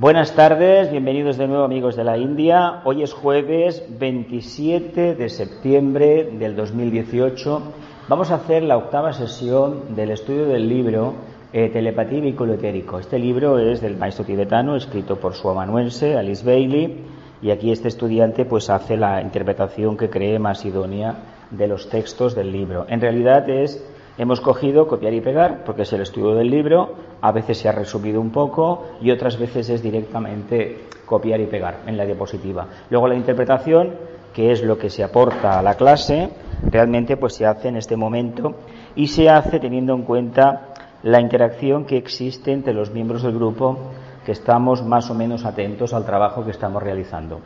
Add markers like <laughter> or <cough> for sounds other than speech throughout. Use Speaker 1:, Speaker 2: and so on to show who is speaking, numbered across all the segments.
Speaker 1: Buenas tardes, bienvenidos de nuevo amigos de la India. Hoy es jueves 27 de septiembre del 2018. Vamos a hacer la octava sesión del estudio del libro eh, Telepatía Etérico. Este libro es del maestro tibetano, escrito por su amanuense, Alice Bailey, y aquí este estudiante pues hace la interpretación que cree más idónea de los textos del libro. En realidad es Hemos cogido copiar y pegar, porque es el estudio del libro, a veces se ha resumido un poco y otras veces es directamente copiar y pegar en la diapositiva. Luego la interpretación, que es lo que se aporta a la clase, realmente pues se hace en este momento y se hace teniendo en cuenta la interacción que existe entre los miembros del grupo que estamos más o menos atentos al trabajo que estamos realizando.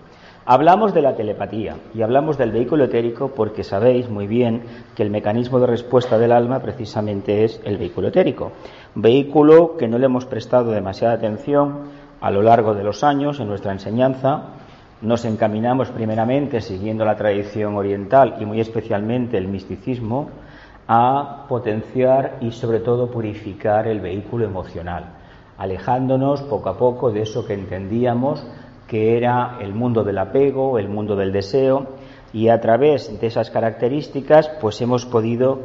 Speaker 1: Hablamos de la telepatía y hablamos del vehículo etérico porque sabéis muy bien que el mecanismo de respuesta del alma precisamente es el vehículo etérico. Vehículo que no le hemos prestado demasiada atención a lo largo de los años en nuestra enseñanza. Nos encaminamos primeramente, siguiendo la tradición oriental y muy especialmente el misticismo, a potenciar y sobre todo purificar el vehículo emocional, alejándonos poco a poco de eso que entendíamos que era el mundo del apego, el mundo del deseo, y a través de esas características, pues hemos podido,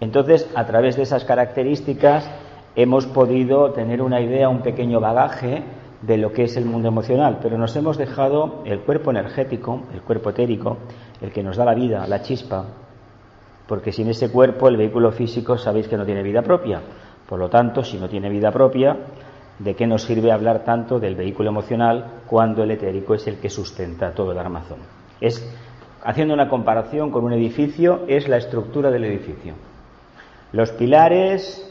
Speaker 1: entonces, a través de esas características, hemos podido tener una idea, un pequeño bagaje de lo que es el mundo emocional, pero nos hemos dejado el cuerpo energético, el cuerpo etérico, el que nos da la vida, la chispa, porque sin ese cuerpo el vehículo físico sabéis que no tiene vida propia. Por lo tanto, si no tiene vida propia, ¿De qué nos sirve hablar tanto del vehículo emocional cuando el etérico es el que sustenta todo el armazón? Es, haciendo una comparación con un edificio, es la estructura del edificio. Los pilares,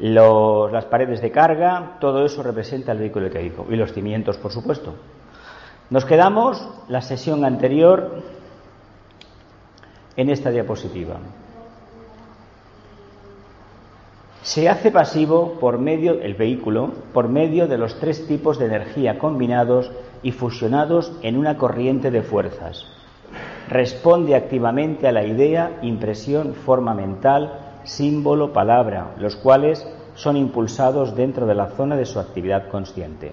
Speaker 1: las paredes de carga, todo eso representa el vehículo etérico. Y los cimientos, por supuesto. Nos quedamos la sesión anterior en esta diapositiva se hace pasivo por medio el vehículo por medio de los tres tipos de energía combinados y fusionados en una corriente de fuerzas. Responde activamente a la idea, impresión, forma mental, símbolo, palabra, los cuales son impulsados dentro de la zona de su actividad consciente.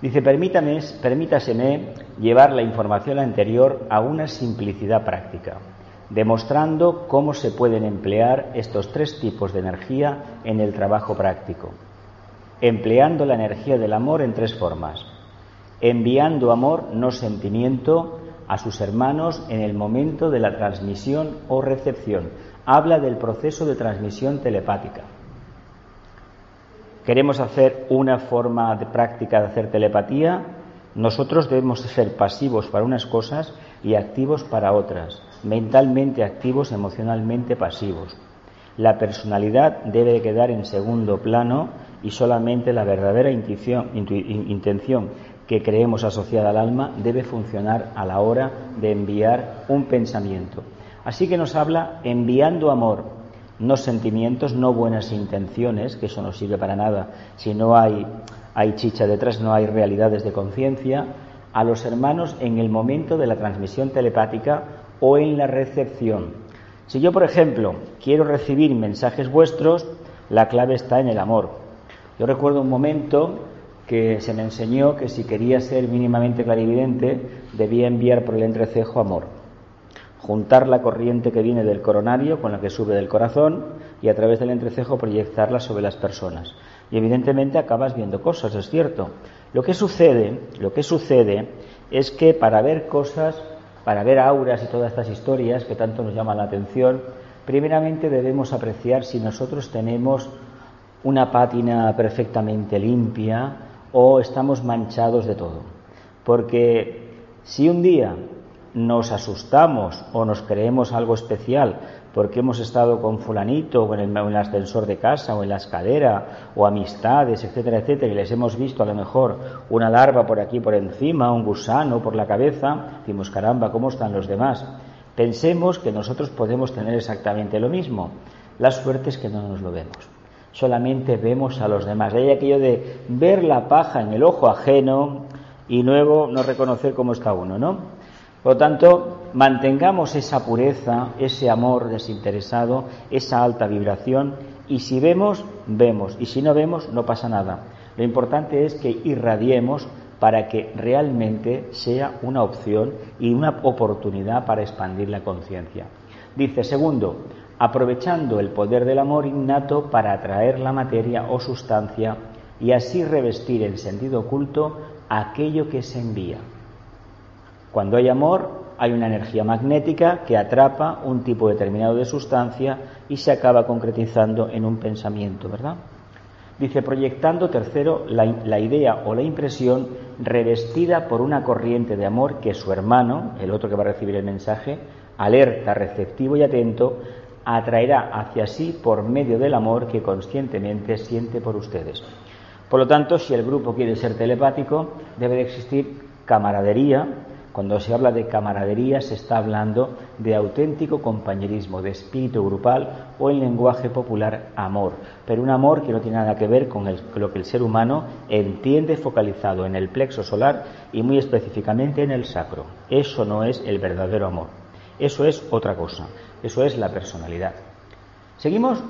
Speaker 1: Dice, permítaseme llevar la información anterior a una simplicidad práctica demostrando cómo se pueden emplear estos tres tipos de energía en el trabajo práctico, empleando la energía del amor en tres formas, enviando amor, no sentimiento, a sus hermanos en el momento de la transmisión o recepción. Habla del proceso de transmisión telepática. Queremos hacer una forma de práctica de hacer telepatía. Nosotros debemos ser pasivos para unas cosas y activos para otras mentalmente activos, emocionalmente pasivos. La personalidad debe quedar en segundo plano y solamente la verdadera intención que creemos asociada al alma debe funcionar a la hora de enviar un pensamiento. Así que nos habla enviando amor, no sentimientos, no buenas intenciones, que eso no sirve para nada si no hay, hay chicha detrás, no hay realidades de conciencia, a los hermanos en el momento de la transmisión telepática o en la recepción. Si yo, por ejemplo, quiero recibir mensajes vuestros, la clave está en el amor. Yo recuerdo un momento que se me enseñó que si quería ser mínimamente clarividente debía enviar por el entrecejo amor. Juntar la corriente que viene del coronario con la que sube del corazón y a través del entrecejo proyectarla sobre las personas. Y evidentemente acabas viendo cosas, es cierto. Lo que sucede, lo que sucede es que para ver cosas para ver auras y todas estas historias que tanto nos llaman la atención, primeramente debemos apreciar si nosotros tenemos una pátina perfectamente limpia o estamos manchados de todo. Porque si un día nos asustamos o nos creemos algo especial porque hemos estado con fulanito o en el, ascensor de casa o en la escalera o amistades, etcétera, etcétera, y les hemos visto a lo mejor una larva por aquí por encima, un gusano por la cabeza, decimos, caramba, ¿cómo están los demás? Pensemos que nosotros podemos tener exactamente lo mismo. La suerte es que no nos lo vemos. Solamente vemos a los demás. Hay aquello de ver la paja en el ojo ajeno y luego no reconocer cómo está uno, ¿no? Por lo tanto, mantengamos esa pureza, ese amor desinteresado, esa alta vibración y si vemos, vemos y si no vemos, no pasa nada. Lo importante es que irradiemos para que realmente sea una opción y una oportunidad para expandir la conciencia. Dice, segundo, aprovechando el poder del amor innato para atraer la materia o sustancia y así revestir en sentido oculto aquello que se envía. Cuando hay amor, hay una energía magnética que atrapa un tipo determinado de sustancia y se acaba concretizando en un pensamiento, ¿verdad? Dice, proyectando tercero la, idea o la impresión revestida por una corriente de amor que su hermano, el otro que va a recibir el mensaje, alerta, receptivo y atento, atraerá hacia sí por medio del amor que conscientemente siente por ustedes. Por lo tanto, si el grupo quiere ser telepático, debe de existir camaradería. Cuando se habla de camaradería se está hablando de auténtico compañerismo, de espíritu grupal o en lenguaje popular amor, pero un amor que no tiene nada que ver con lo que el ser humano entiende focalizado en el plexo solar y muy específicamente en el sacro. Eso no es el verdadero amor, eso es otra cosa, eso es la personalidad. Seguimos,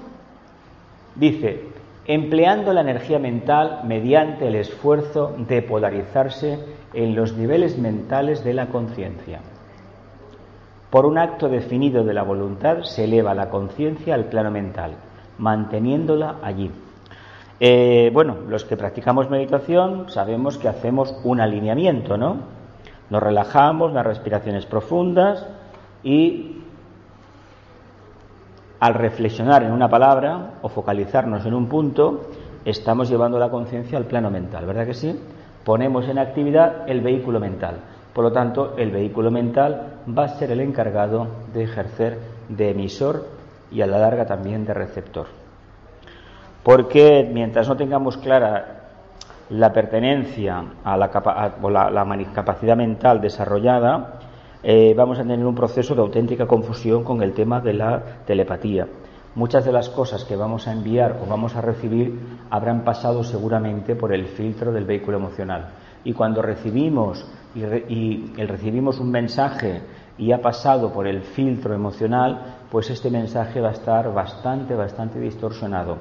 Speaker 1: dice, empleando la energía mental mediante el esfuerzo de polarizarse en los niveles mentales de la conciencia. Por un acto definido de la voluntad se eleva la conciencia al plano mental, manteniéndola allí. Eh, bueno, los que practicamos meditación sabemos que hacemos un alineamiento, ¿no? Nos relajamos, las respiraciones profundas y al reflexionar en una palabra o focalizarnos en un punto, estamos llevando la conciencia al plano mental, ¿verdad que sí? Ponemos en actividad el vehículo mental. Por lo tanto, el vehículo mental va a ser el encargado de ejercer de emisor y a la larga también de receptor. Porque mientras no tengamos clara la pertenencia a la, la capacidad mental desarrollada, eh, vamos a tener un proceso de auténtica confusión con el tema de la telepatía. Muchas de las cosas que vamos a enviar o vamos a recibir habrán pasado seguramente por el filtro del vehículo emocional. Y cuando recibimos y, y recibimos un mensaje y ha pasado por el filtro emocional, pues este mensaje va a estar bastante, bastante distorsionado.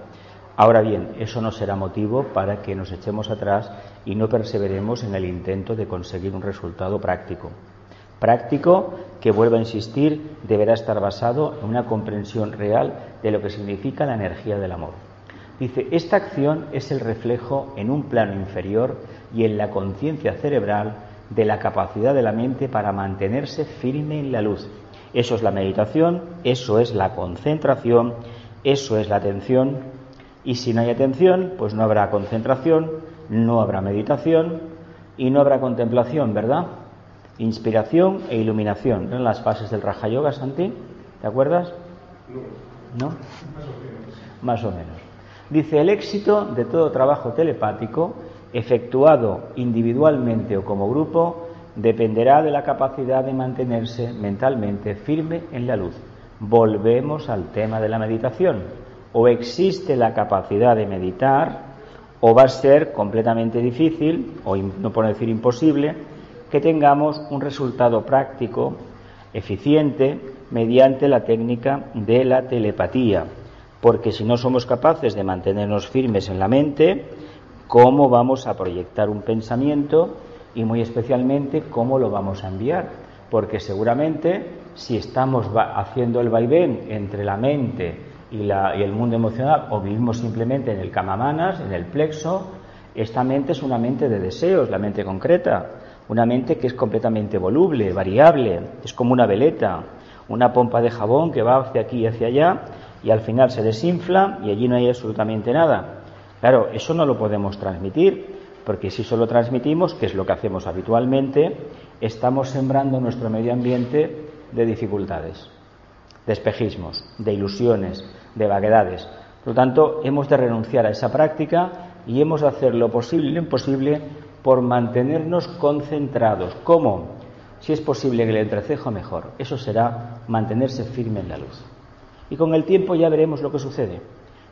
Speaker 1: Ahora bien, eso no será motivo para que nos echemos atrás y no perseveremos en el intento de conseguir un resultado práctico práctico que, vuelvo a insistir, deberá estar basado en una comprensión real de lo que significa la energía del amor. Dice, esta acción es el reflejo en un plano inferior y en la conciencia cerebral de la capacidad de la mente para mantenerse firme en la luz. Eso es la meditación, eso es la concentración, eso es la atención. Y si no hay atención, pues no habrá concentración, no habrá meditación y no habrá contemplación, ¿verdad? Inspiración e iluminación. ¿En las fases del Raja Yoga, Santi? ¿Te acuerdas? No. Más o menos. Dice, el éxito de todo trabajo telepático, efectuado individualmente o como grupo, dependerá de la capacidad de mantenerse mentalmente firme en la luz. Volvemos al tema de la meditación. O existe la capacidad de meditar, o va a ser completamente difícil, o no por decir imposible, que tengamos un resultado práctico, eficiente, mediante la técnica de la telepatía. Porque si no somos capaces de mantenernos firmes en la mente, ¿cómo vamos a proyectar un pensamiento y muy especialmente cómo lo vamos a enviar? Porque seguramente si estamos haciendo el vaivén entre la mente y, y el mundo emocional o vivimos simplemente en el camamanas, en el plexo, esta mente es una mente de deseos, la mente concreta. Una mente que es completamente voluble, variable, es como una veleta, una pompa de jabón que va hacia aquí y hacia allá y al final se desinfla y allí no hay absolutamente nada. Claro, eso no lo podemos transmitir, porque si solo transmitimos, que es lo que hacemos habitualmente, estamos sembrando nuestro medio ambiente de dificultades, de espejismos, de ilusiones, de vaguedades. Por lo tanto, hemos de renunciar a esa práctica y hemos de hacer lo posible y lo imposible por mantenernos concentrados. ¿Cómo? Si es posible que el entrecejo mejor. Eso será mantenerse firme en la luz. Y con el tiempo ya veremos lo que sucede.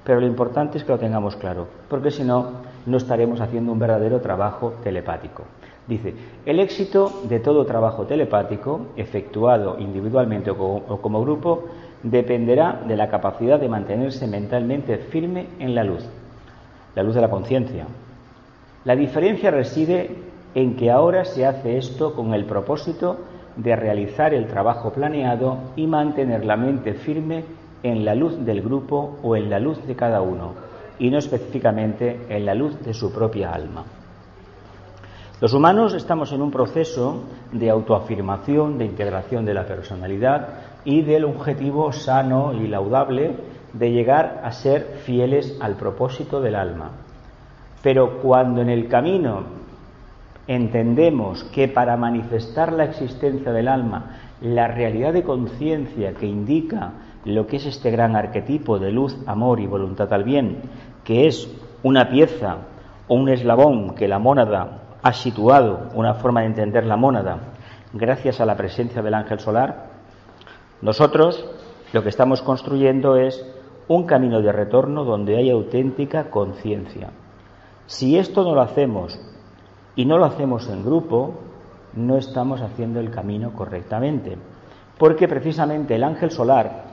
Speaker 1: Pero lo importante es que lo tengamos claro, porque si no, no estaremos haciendo un verdadero trabajo telepático. Dice, el éxito de todo trabajo telepático, efectuado individualmente o como grupo, dependerá de la capacidad de mantenerse mentalmente firme en la luz, la luz de la conciencia, La diferencia reside en que ahora se hace esto con el propósito de realizar el trabajo planeado y mantener la mente firme en la luz del grupo o en la luz de cada uno, y no específicamente en la luz de su propia alma. Los humanos estamos en un proceso de autoafirmación, de integración de la personalidad y del objetivo sano y laudable de llegar a ser fieles al propósito del alma. Pero cuando en el camino entendemos que para manifestar la existencia del alma, la realidad de conciencia que indica lo que es este gran arquetipo de luz, amor y voluntad al bien, que es una pieza o un eslabón que la mónada ha situado, una forma de entender la mónada, gracias a la presencia del ángel solar, nosotros lo que estamos construyendo es un camino de retorno donde hay auténtica conciencia. Si esto no lo hacemos y no lo hacemos en grupo, no estamos haciendo el camino correctamente. Porque precisamente el ángel solar,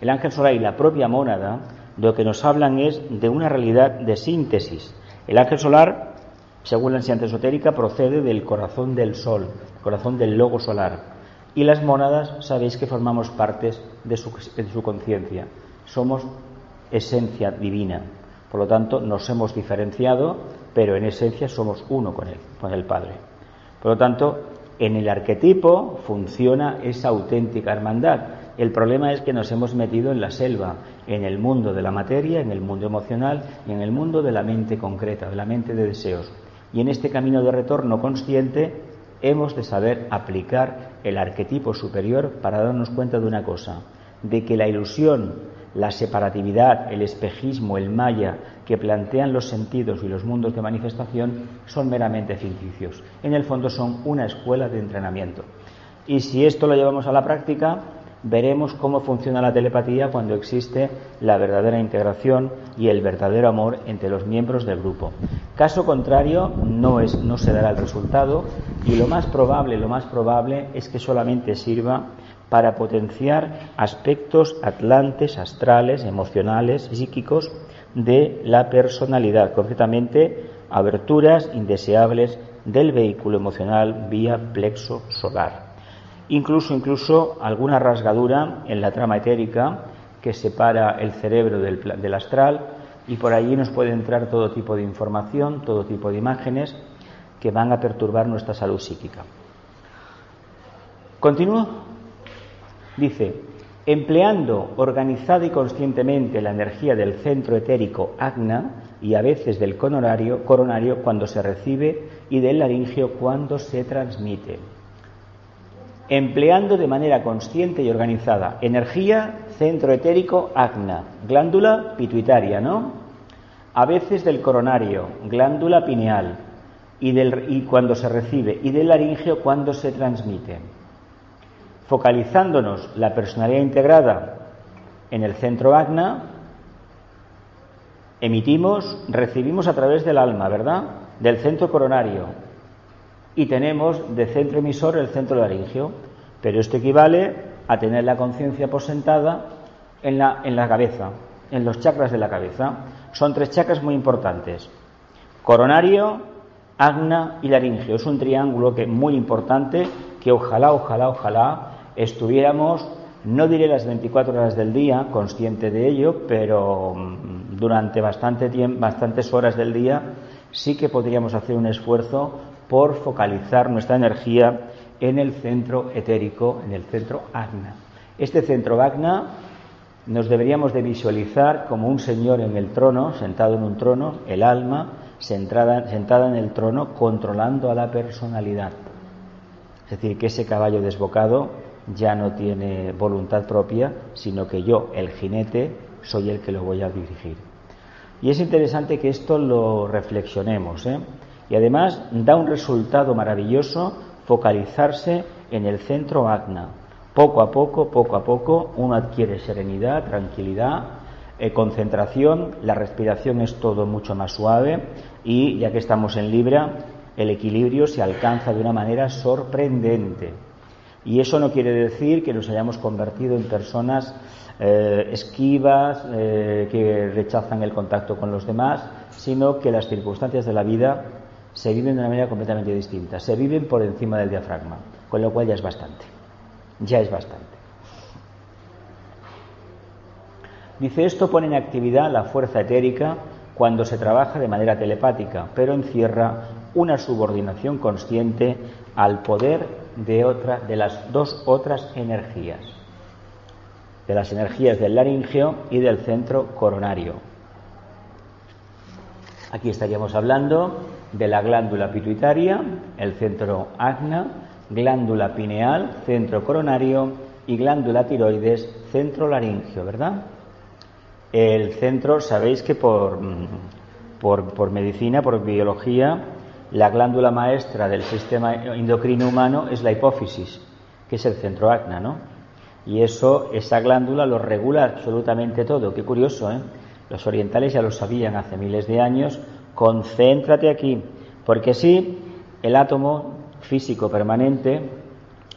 Speaker 1: el ángel solar y la propia mónada, lo que nos hablan es de una realidad de síntesis. El ángel solar, según la enseñanza esotérica, procede del corazón del sol, corazón del logo solar. Y las mónadas, sabéis que formamos partes de su, de su conciencia. Somos esencia divina. Por lo tanto, nos hemos diferenciado, pero en esencia somos uno con él, con el Padre. Por lo tanto, en el arquetipo funciona esa auténtica hermandad. El problema es que nos hemos metido en la selva, en el mundo de la materia, en el mundo emocional y en el mundo de la mente concreta, de la mente de deseos. Y en este camino de retorno consciente hemos de saber aplicar el arquetipo superior para darnos cuenta de una cosa, de que la ilusión, la separatividad, el espejismo, el maya que plantean los sentidos y los mundos de manifestación son meramente ficticios. En el fondo son una escuela de entrenamiento. Y si esto lo llevamos a la práctica, veremos cómo funciona la telepatía cuando existe la verdadera integración y el verdadero amor entre los miembros del grupo. Caso contrario, no, es, no se dará el resultado y lo más probable, lo más probable es que solamente sirva para potenciar aspectos atlantes, astrales, emocionales, psíquicos de la personalidad, concretamente aberturas indeseables del vehículo emocional vía plexo solar incluso, incluso alguna rasgadura en la trama etérica que separa el cerebro del, del astral y por allí nos puede entrar todo tipo de información, todo tipo de imágenes que van a perturbar nuestra salud psíquica. Continúo. Dice, empleando organizada y conscientemente la energía del centro etérico agna y a veces del coronario, coronario cuando se recibe y del laringio cuando se transmite empleando de manera consciente y organizada energía, centro etérico, acna, glándula pituitaria, ¿no? A veces del coronario, glándula pineal, y, del, y cuando se recibe, y del laringio cuando se transmite. Focalizándonos la personalidad integrada en el centro acna, emitimos, recibimos a través del alma, ¿verdad? Del centro coronario, y tenemos de centro emisor el centro laringio. Pero esto equivale a tener la conciencia posentada en la, en la cabeza, en los chakras de la cabeza. Son tres chakras muy importantes. Coronario, agna y laringio. Es un triángulo que muy importante que ojalá, ojalá, ojalá estuviéramos, no diré las 24 horas del día, consciente de ello, pero mm, durante bastante tiempo, bastantes horas del día sí que podríamos hacer un esfuerzo por focalizar nuestra energía en el centro etérico, en el centro agna. Este centro agna nos deberíamos de visualizar como un señor en el trono, sentado en un trono, el alma sentada, sentada en el trono, controlando a la personalidad. Es decir, que ese caballo desbocado ya no tiene voluntad propia, sino que yo, el jinete, soy el que lo voy a dirigir. Y es interesante que esto lo reflexionemos. ¿eh? Y además da un resultado maravilloso focalizarse en el centro agna. Poco a poco, poco a poco, uno adquiere serenidad, tranquilidad, eh, concentración, la respiración es todo mucho más suave y ya que estamos en Libra, el equilibrio se alcanza de una manera sorprendente. Y eso no quiere decir que nos hayamos convertido en personas eh, esquivas, eh, que rechazan el contacto con los demás, sino que las circunstancias de la vida se viven de una manera completamente distinta. Se viven por encima del diafragma, con lo cual ya es bastante. Ya es bastante. Dice, esto pone en actividad la fuerza etérica cuando se trabaja de manera telepática, pero encierra una subordinación consciente al poder de otra de las dos otras energías, de las energías del laringeo y del centro coronario. Aquí estaríamos hablando de la glándula pituitaria, el centro agna, glándula pineal, centro coronario y glándula tiroides, centro laringio, ¿verdad? El centro, sabéis que por, por, medicina, por biología, la glándula maestra del sistema endocrino humano es la hipófisis, que es el centro acna, ¿no? Y eso, esa glándula lo regula absolutamente todo. Qué curioso, ¿eh? Los orientales ya lo sabían hace miles de años. Concéntrate aquí, porque si el átomo físico permanente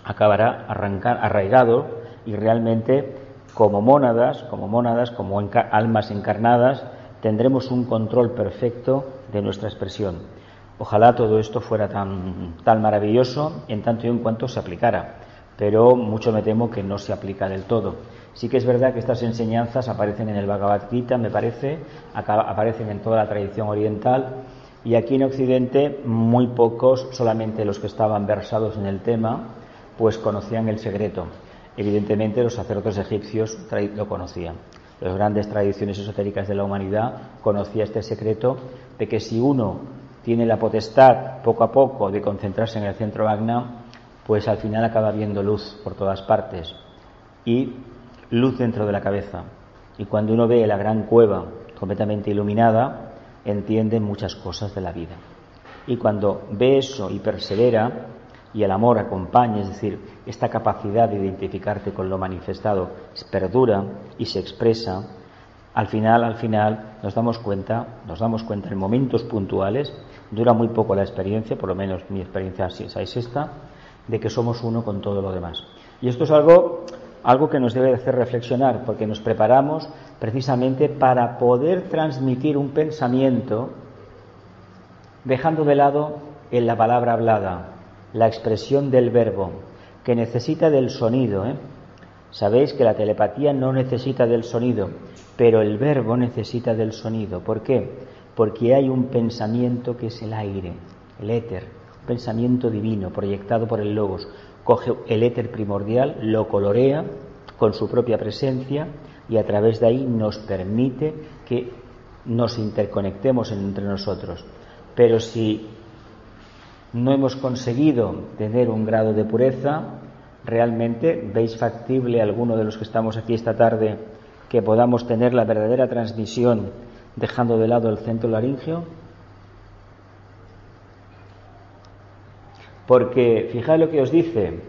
Speaker 1: acabará arraigado y realmente como mónadas, como mónadas, como almas encarnadas, tendremos un control perfecto de nuestra expresión. Ojalá todo esto fuera tan, maravilloso en tanto y en cuanto se aplicara, pero mucho me temo que no se aplica del todo. Sí que es verdad que estas enseñanzas aparecen en el Bhagavad Gita, me parece, aparecen en toda la tradición oriental y aquí en Occidente muy pocos, solamente los que estaban versados en el tema, pues conocían el secreto. Evidentemente los sacerdotes egipcios lo conocían. Las grandes tradiciones esotéricas de la humanidad conocía este secreto de que si uno tiene la potestad poco a poco de concentrarse en el centro magna, pues al final acaba viendo luz por todas partes y luz dentro de la cabeza. Y cuando uno ve la gran cueva completamente iluminada, entiende muchas cosas de la vida. Y cuando ve eso y persevera, y el amor acompaña, es decir, esta capacidad de identificarte con lo manifestado perdura y se expresa, al final, al final nos damos cuenta, nos damos cuenta en momentos puntuales, dura muy poco la experiencia, por lo menos mi experiencia es esta, de que somos uno con todo lo demás. Y esto es algo, algo que nos debe hacer reflexionar, porque nos preparamos precisamente para poder transmitir un pensamiento dejando de lado en la palabra hablada, la expresión del verbo, que necesita del sonido. ¿eh? Sabéis que la telepatía no necesita del sonido, pero el verbo necesita del sonido. ¿Por qué? Porque hay un pensamiento que es el aire, el éter, un pensamiento divino proyectado por el logos. Coge el éter primordial, lo colorea con su propia presencia y a través de ahí nos permite que nos interconectemos entre nosotros. Pero si no hemos conseguido tener un grado de pureza, ¿realmente veis factible alguno de los que estamos aquí esta tarde que podamos tener la verdadera transmisión dejando de lado el centro laringio? Porque fijaos lo que os dice,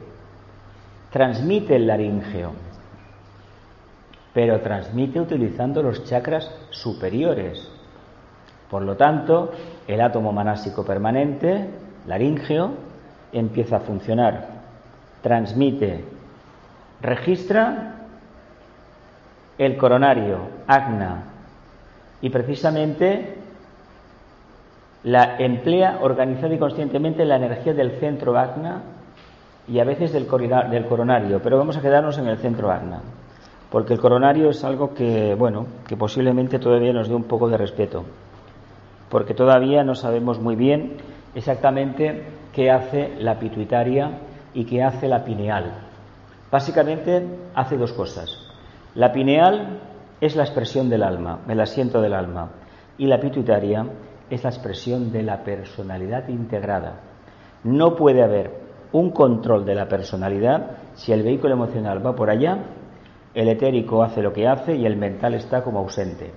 Speaker 1: transmite el laringeo, pero transmite utilizando los chakras superiores. Por lo tanto, el átomo manásico permanente laringeo empieza a funcionar, transmite, registra el coronario, agna, y precisamente la emplea organizada y conscientemente la energía del centro agna y a veces del, coronario, pero vamos a quedarnos en el centro agna, porque el coronario es algo que, bueno, que posiblemente todavía nos dé un poco de respeto, porque todavía no sabemos muy bien exactamente qué hace la pituitaria y qué hace la pineal. Básicamente hace dos cosas. La pineal es la expresión del alma, el asiento del alma, y la pituitaria es la expresión de la personalidad integrada. No puede haber un control de la personalidad si el vehículo emocional va por allá, el etérico hace lo que hace y el mental está como ausente.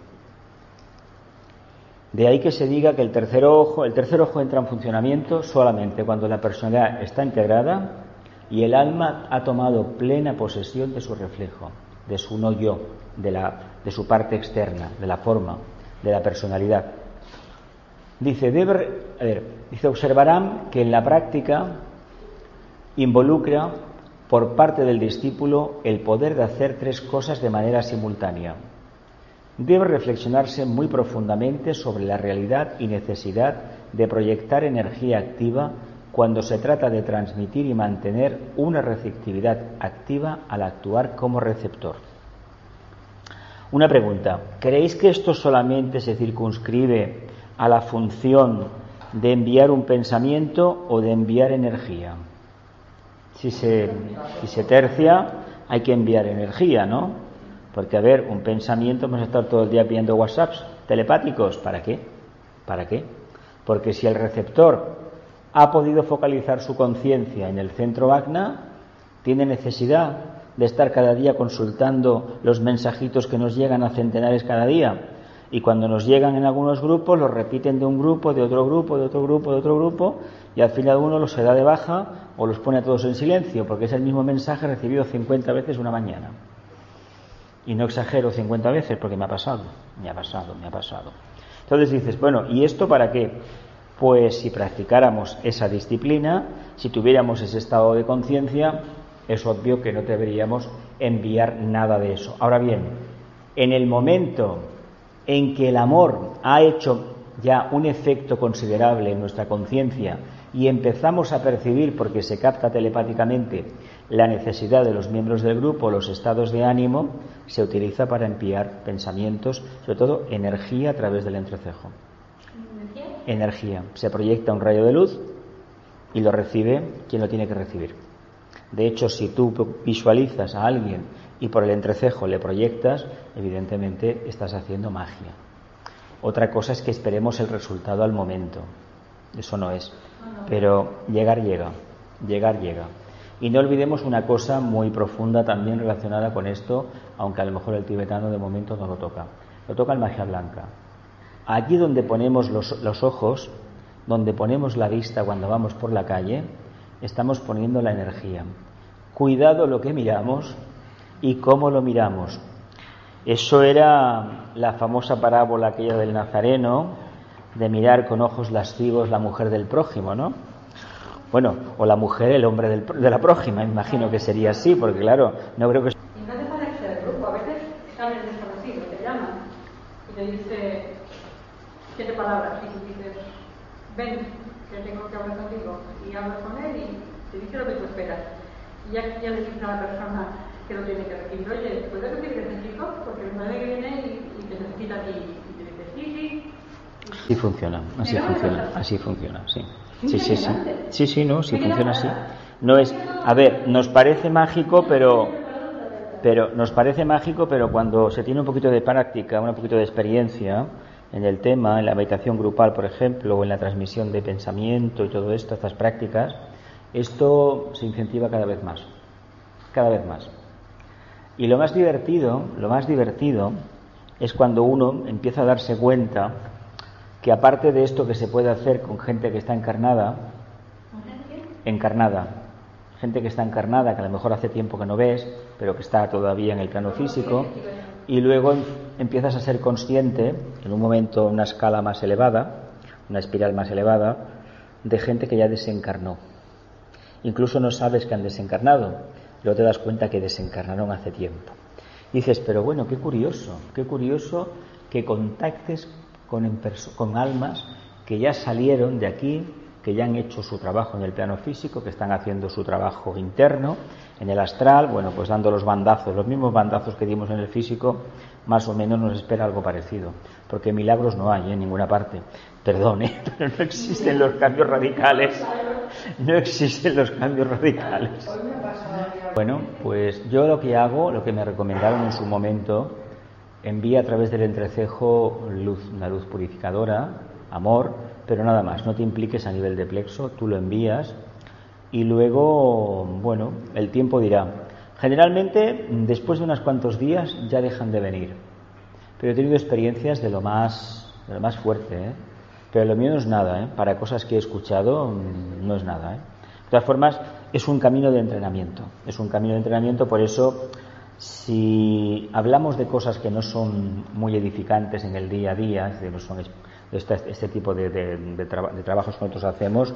Speaker 1: De ahí que se diga que el tercer ojo, el tercer ojo entra en funcionamiento solamente cuando la personalidad está integrada y el alma ha tomado plena posesión de su reflejo, de su no yo, de, la, de su parte externa, de la forma, de la personalidad. Dice, debe, dice, observarán que en la práctica involucra por parte del discípulo el poder de hacer tres cosas de manera simultánea. debe reflexionarse muy profundamente sobre la realidad y necesidad de proyectar energía activa cuando se trata de transmitir y mantener una receptividad activa al actuar como receptor. Una pregunta, ¿creéis que esto solamente se circunscribe a la función de enviar un pensamiento o de enviar energía? Si se, tercia, hay que enviar energía, ¿no? Porque, a ver, un pensamiento, vamos a estar todo el día viendo WhatsApps telepáticos, ¿para qué? ¿Para qué? Porque si el receptor ha podido focalizar su conciencia en el centro Vagna, tiene necesidad de estar cada día consultando los mensajitos que nos llegan a centenares cada día. Y cuando nos llegan en algunos grupos, los repiten de un grupo, de otro grupo, de otro grupo, de otro grupo, y al final uno los se da de baja o los pone a todos en silencio, porque es el mismo mensaje recibido 50 veces una mañana. Y no exagero 50 veces porque me ha pasado, me ha pasado, me ha pasado. Entonces dices, bueno, ¿y esto para qué? Pues si practicáramos esa disciplina, si tuviéramos ese estado de conciencia, es obvio que no deberíamos enviar nada de eso. Ahora bien, en el momento en que el amor ha hecho ya un efecto considerable en nuestra conciencia y empezamos a percibir, porque se capta telepáticamente, la necesidad de los miembros del grupo, los estados de ánimo, se utiliza para enviar pensamientos, sobre todo energía a través del entrecejo. ¿Energía? Energía. Se proyecta un rayo de luz y lo recibe quien lo tiene que recibir. De hecho, si tú visualizas a alguien y por el entrecejo le proyectas, evidentemente estás haciendo magia. Otra cosa es que esperemos el resultado al momento. Eso no es. Pero llegar llega, llegar llega. Y no olvidemos una cosa muy profunda también relacionada con esto, aunque a lo mejor el tibetano de momento no lo toca. Lo toca el magia blanca. Allí donde ponemos los, los ojos, donde ponemos la vista cuando vamos por la calle, estamos poniendo la energía. Cuidado lo que miramos y cómo lo miramos. Eso era la famosa parábola aquella del Nazareno, de mirar con ojos lascivos la mujer del prójimo, ¿no? Bueno, o la mujer, el hombre de la prójima, imagino que sería así, porque claro, no creo que...
Speaker 2: Y no te pones el grupo, a veces el desconocido, te llama y te dice siete palabras y dices, ven, que tengo que hablar contigo, y hablas con él y te dice lo que tú esperas. Y ya, ya le dices a la persona que lo tiene que recibir, oye, ¿puedes decir que es chico? Porque el madre que viene y, y te necesita a ti y te dice, sí, sí.
Speaker 1: Así funciona, así funciona, así funciona, sí. Sí, sí, sí. Sí, sí, no, sí funciona así. No es, a ver, nos parece mágico, pero pero nos parece mágico, pero cuando se tiene un poquito de práctica, un poquito de experiencia en el tema, en la meditación grupal, por ejemplo, o en la transmisión de pensamiento y todo esto, estas prácticas, esto se incentiva cada vez más, cada vez más. Y lo más divertido, lo más divertido es cuando uno empieza a darse cuenta que aparte de esto que se puede hacer con gente que está encarnada, encarnada, gente que está encarnada, que a lo mejor hace tiempo que no ves, pero que está todavía en el plano físico, y luego empiezas a ser consciente, en un momento, una escala más elevada, una espiral más elevada, de gente que ya desencarnó. Incluso no sabes que han desencarnado, luego te das cuenta que desencarnaron hace tiempo. dices, pero bueno, qué curioso, qué curioso que contactes con, almas que ya salieron de aquí, que ya han hecho su trabajo en el plano físico, que están haciendo su trabajo interno, en el astral, bueno, pues dando los bandazos, los mismos bandazos que dimos en el físico, más o menos nos espera algo parecido, porque milagros no hay en ninguna parte. Perdón, ¿eh? <laughs> pero no existen los cambios radicales. No existen los cambios radicales. Bueno, pues yo lo que hago, lo que me recomendaron en su momento, envía a través del entrecejo luz, una luz purificadora, amor, pero nada más, no te impliques a nivel de plexo, tú lo envías y luego, bueno, el tiempo dirá. Generalmente, después de unos cuantos días ya dejan de venir, pero he tenido experiencias de lo más, de lo más fuerte, ¿eh? pero lo mío no es nada, ¿eh? para cosas que he escuchado mm, no es nada. ¿eh? De todas formas, es un camino de entrenamiento, es un camino de entrenamiento, por eso si hablamos de cosas que no son muy edificantes en el día a día, son este, tipo de, de, trabajos que nosotros hacemos,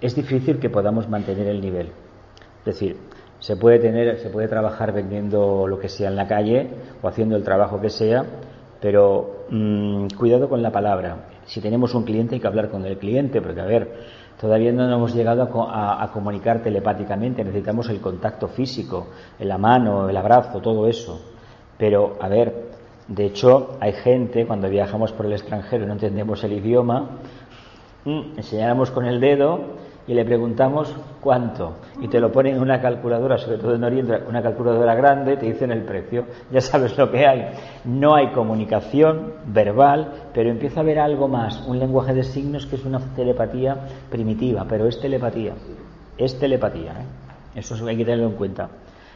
Speaker 1: es difícil que podamos mantener el nivel. Es decir, se puede tener, se puede trabajar vendiendo lo que sea en la calle o haciendo el trabajo que sea, pero mm, cuidado con la palabra. Si tenemos un cliente hay que hablar con el cliente, porque a ver, todavía no hemos llegado a, a comunicar telepáticamente, necesitamos el contacto físico, la mano, el abrazo, todo eso. Pero, a ver, de hecho, hay gente, cuando viajamos por el extranjero y no entendemos el idioma, mm, enseñáramos con el dedo y le preguntamos cuánto. Y te lo ponen en una calculadora, sobre todo en Oriente, una calculadora grande, te dicen el precio. <laughs> Ya sabes lo que hay. No hay comunicación verbal, pero empieza a haber algo más, un lenguaje de signos que es una telepatía primitiva, pero es telepatía. Es telepatía. ¿eh? Eso hay que tenerlo en cuenta.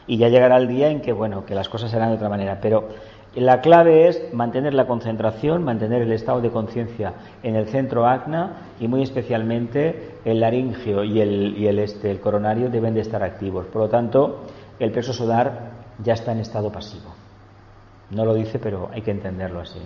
Speaker 1: Y ya llegará el día en que, bueno, que las cosas serán de otra manera. Pero la clave es mantener la concentración, mantener el estado de conciencia en el centro acna y muy especialmente el laringio y el, este, el coronario deben de estar activos. Por lo tanto, el peso solar ya está en estado pasivo. No lo dice, pero hay que entenderlo así.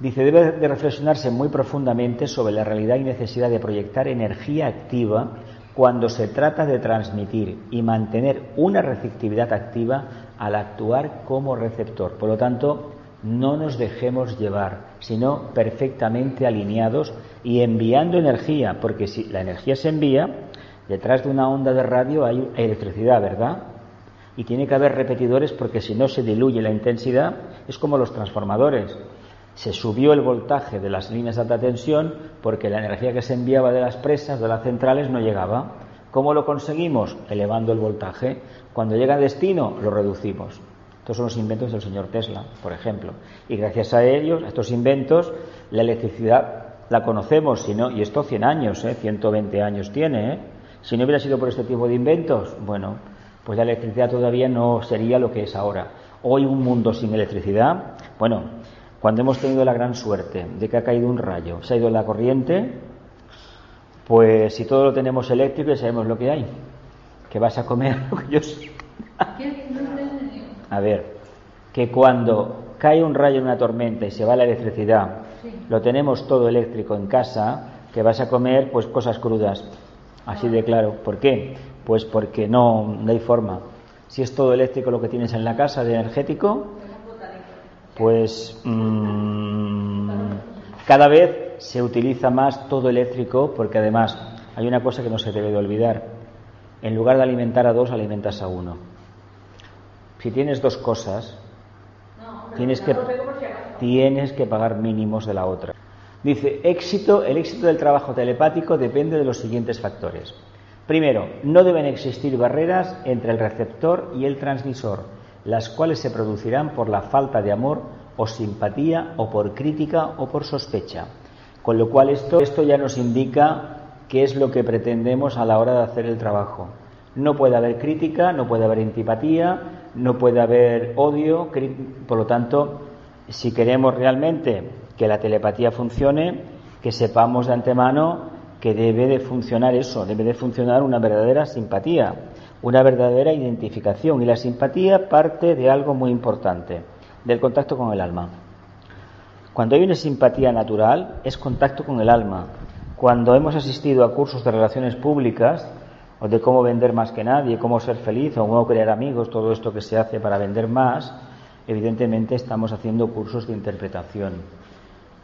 Speaker 1: Dice, debe de reflexionarse muy profundamente sobre la realidad y necesidad de proyectar energía activa cuando se trata de transmitir y mantener una receptividad activa al actuar como receptor. Por lo tanto, no nos dejemos llevar, sino perfectamente alineados y enviando energía, porque si la energía se envía, detrás de una onda de radio hay electricidad, ¿verdad? Y tiene que haber repetidores porque si no se diluye la intensidad, es como los transformadores. Se subió el voltaje de las líneas de alta tensión porque la energía que se enviaba de las presas, de las centrales, no llegaba. ¿Cómo lo conseguimos? Elevando el voltaje. Cuando llega a destino, lo reducimos. Estos son los inventos del señor Tesla, por ejemplo. Y gracias a ellos, a estos inventos, la electricidad la conocemos, si no, y esto 100 años, ¿eh? 120 años tiene. ¿eh? Si no hubiera sido por este tipo de inventos, bueno, pues la electricidad todavía no sería lo que es ahora. Hoy un mundo sin electricidad, bueno, cuando hemos tenido la gran suerte de que ha caído un rayo, se ha ido la corriente, pues si todo lo tenemos eléctrico ya sabemos lo que hay. Que vas a comer lo <laughs> que yo sé. A ver, que cuando cae un rayo en una tormenta y se va la electricidad, lo tenemos todo eléctrico en casa, que vas a comer pues cosas crudas. Así de claro. ¿Por qué? Pues porque no, no hay forma. Si es todo eléctrico lo que tienes en la casa de energético, pues mmm, cada vez se utiliza más todo eléctrico porque además hay una cosa que no se debe de olvidar. En lugar de alimentar a dos, alimentas a uno. Si tienes dos cosas, tienes que, tienes que pagar mínimos de la otra. Dice, éxito, el éxito del trabajo telepático depende de los siguientes factores. Primero, no deben existir barreras entre el receptor y el transmisor, las cuales se producirán por la falta de amor o simpatía o por crítica o por sospecha. Con lo cual esto, esto ya nos indica qué es lo que pretendemos a la hora de hacer el trabajo. No puede haber crítica, no puede haber antipatía, no puede haber odio, por lo tanto, si queremos realmente que la telepatía funcione, que sepamos de antemano que debe de funcionar eso, debe de funcionar una verdadera simpatía, una verdadera identificación. Y la simpatía parte de algo muy importante, del contacto con el alma. Cuando hay una simpatía natural, es contacto con el alma. Cuando hemos asistido a cursos de relaciones públicas, o de cómo vender más que nadie, cómo ser feliz, o cómo crear amigos, todo esto que se hace para vender más, evidentemente estamos haciendo cursos de interpretación.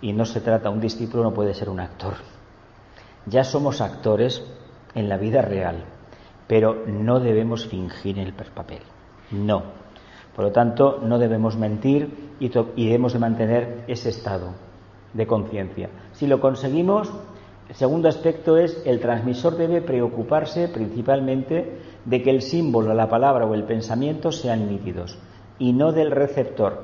Speaker 1: Y no se trata, un discípulo no puede ser un actor. Ya somos actores en la vida real, pero no debemos fingir el papel. No. Por lo tanto, no debemos mentir y, debemos de mantener ese estado de conciencia. Si lo conseguimos, el segundo aspecto es el transmisor debe preocuparse principalmente de que el símbolo, la palabra o el pensamiento sean nítidos y no del receptor.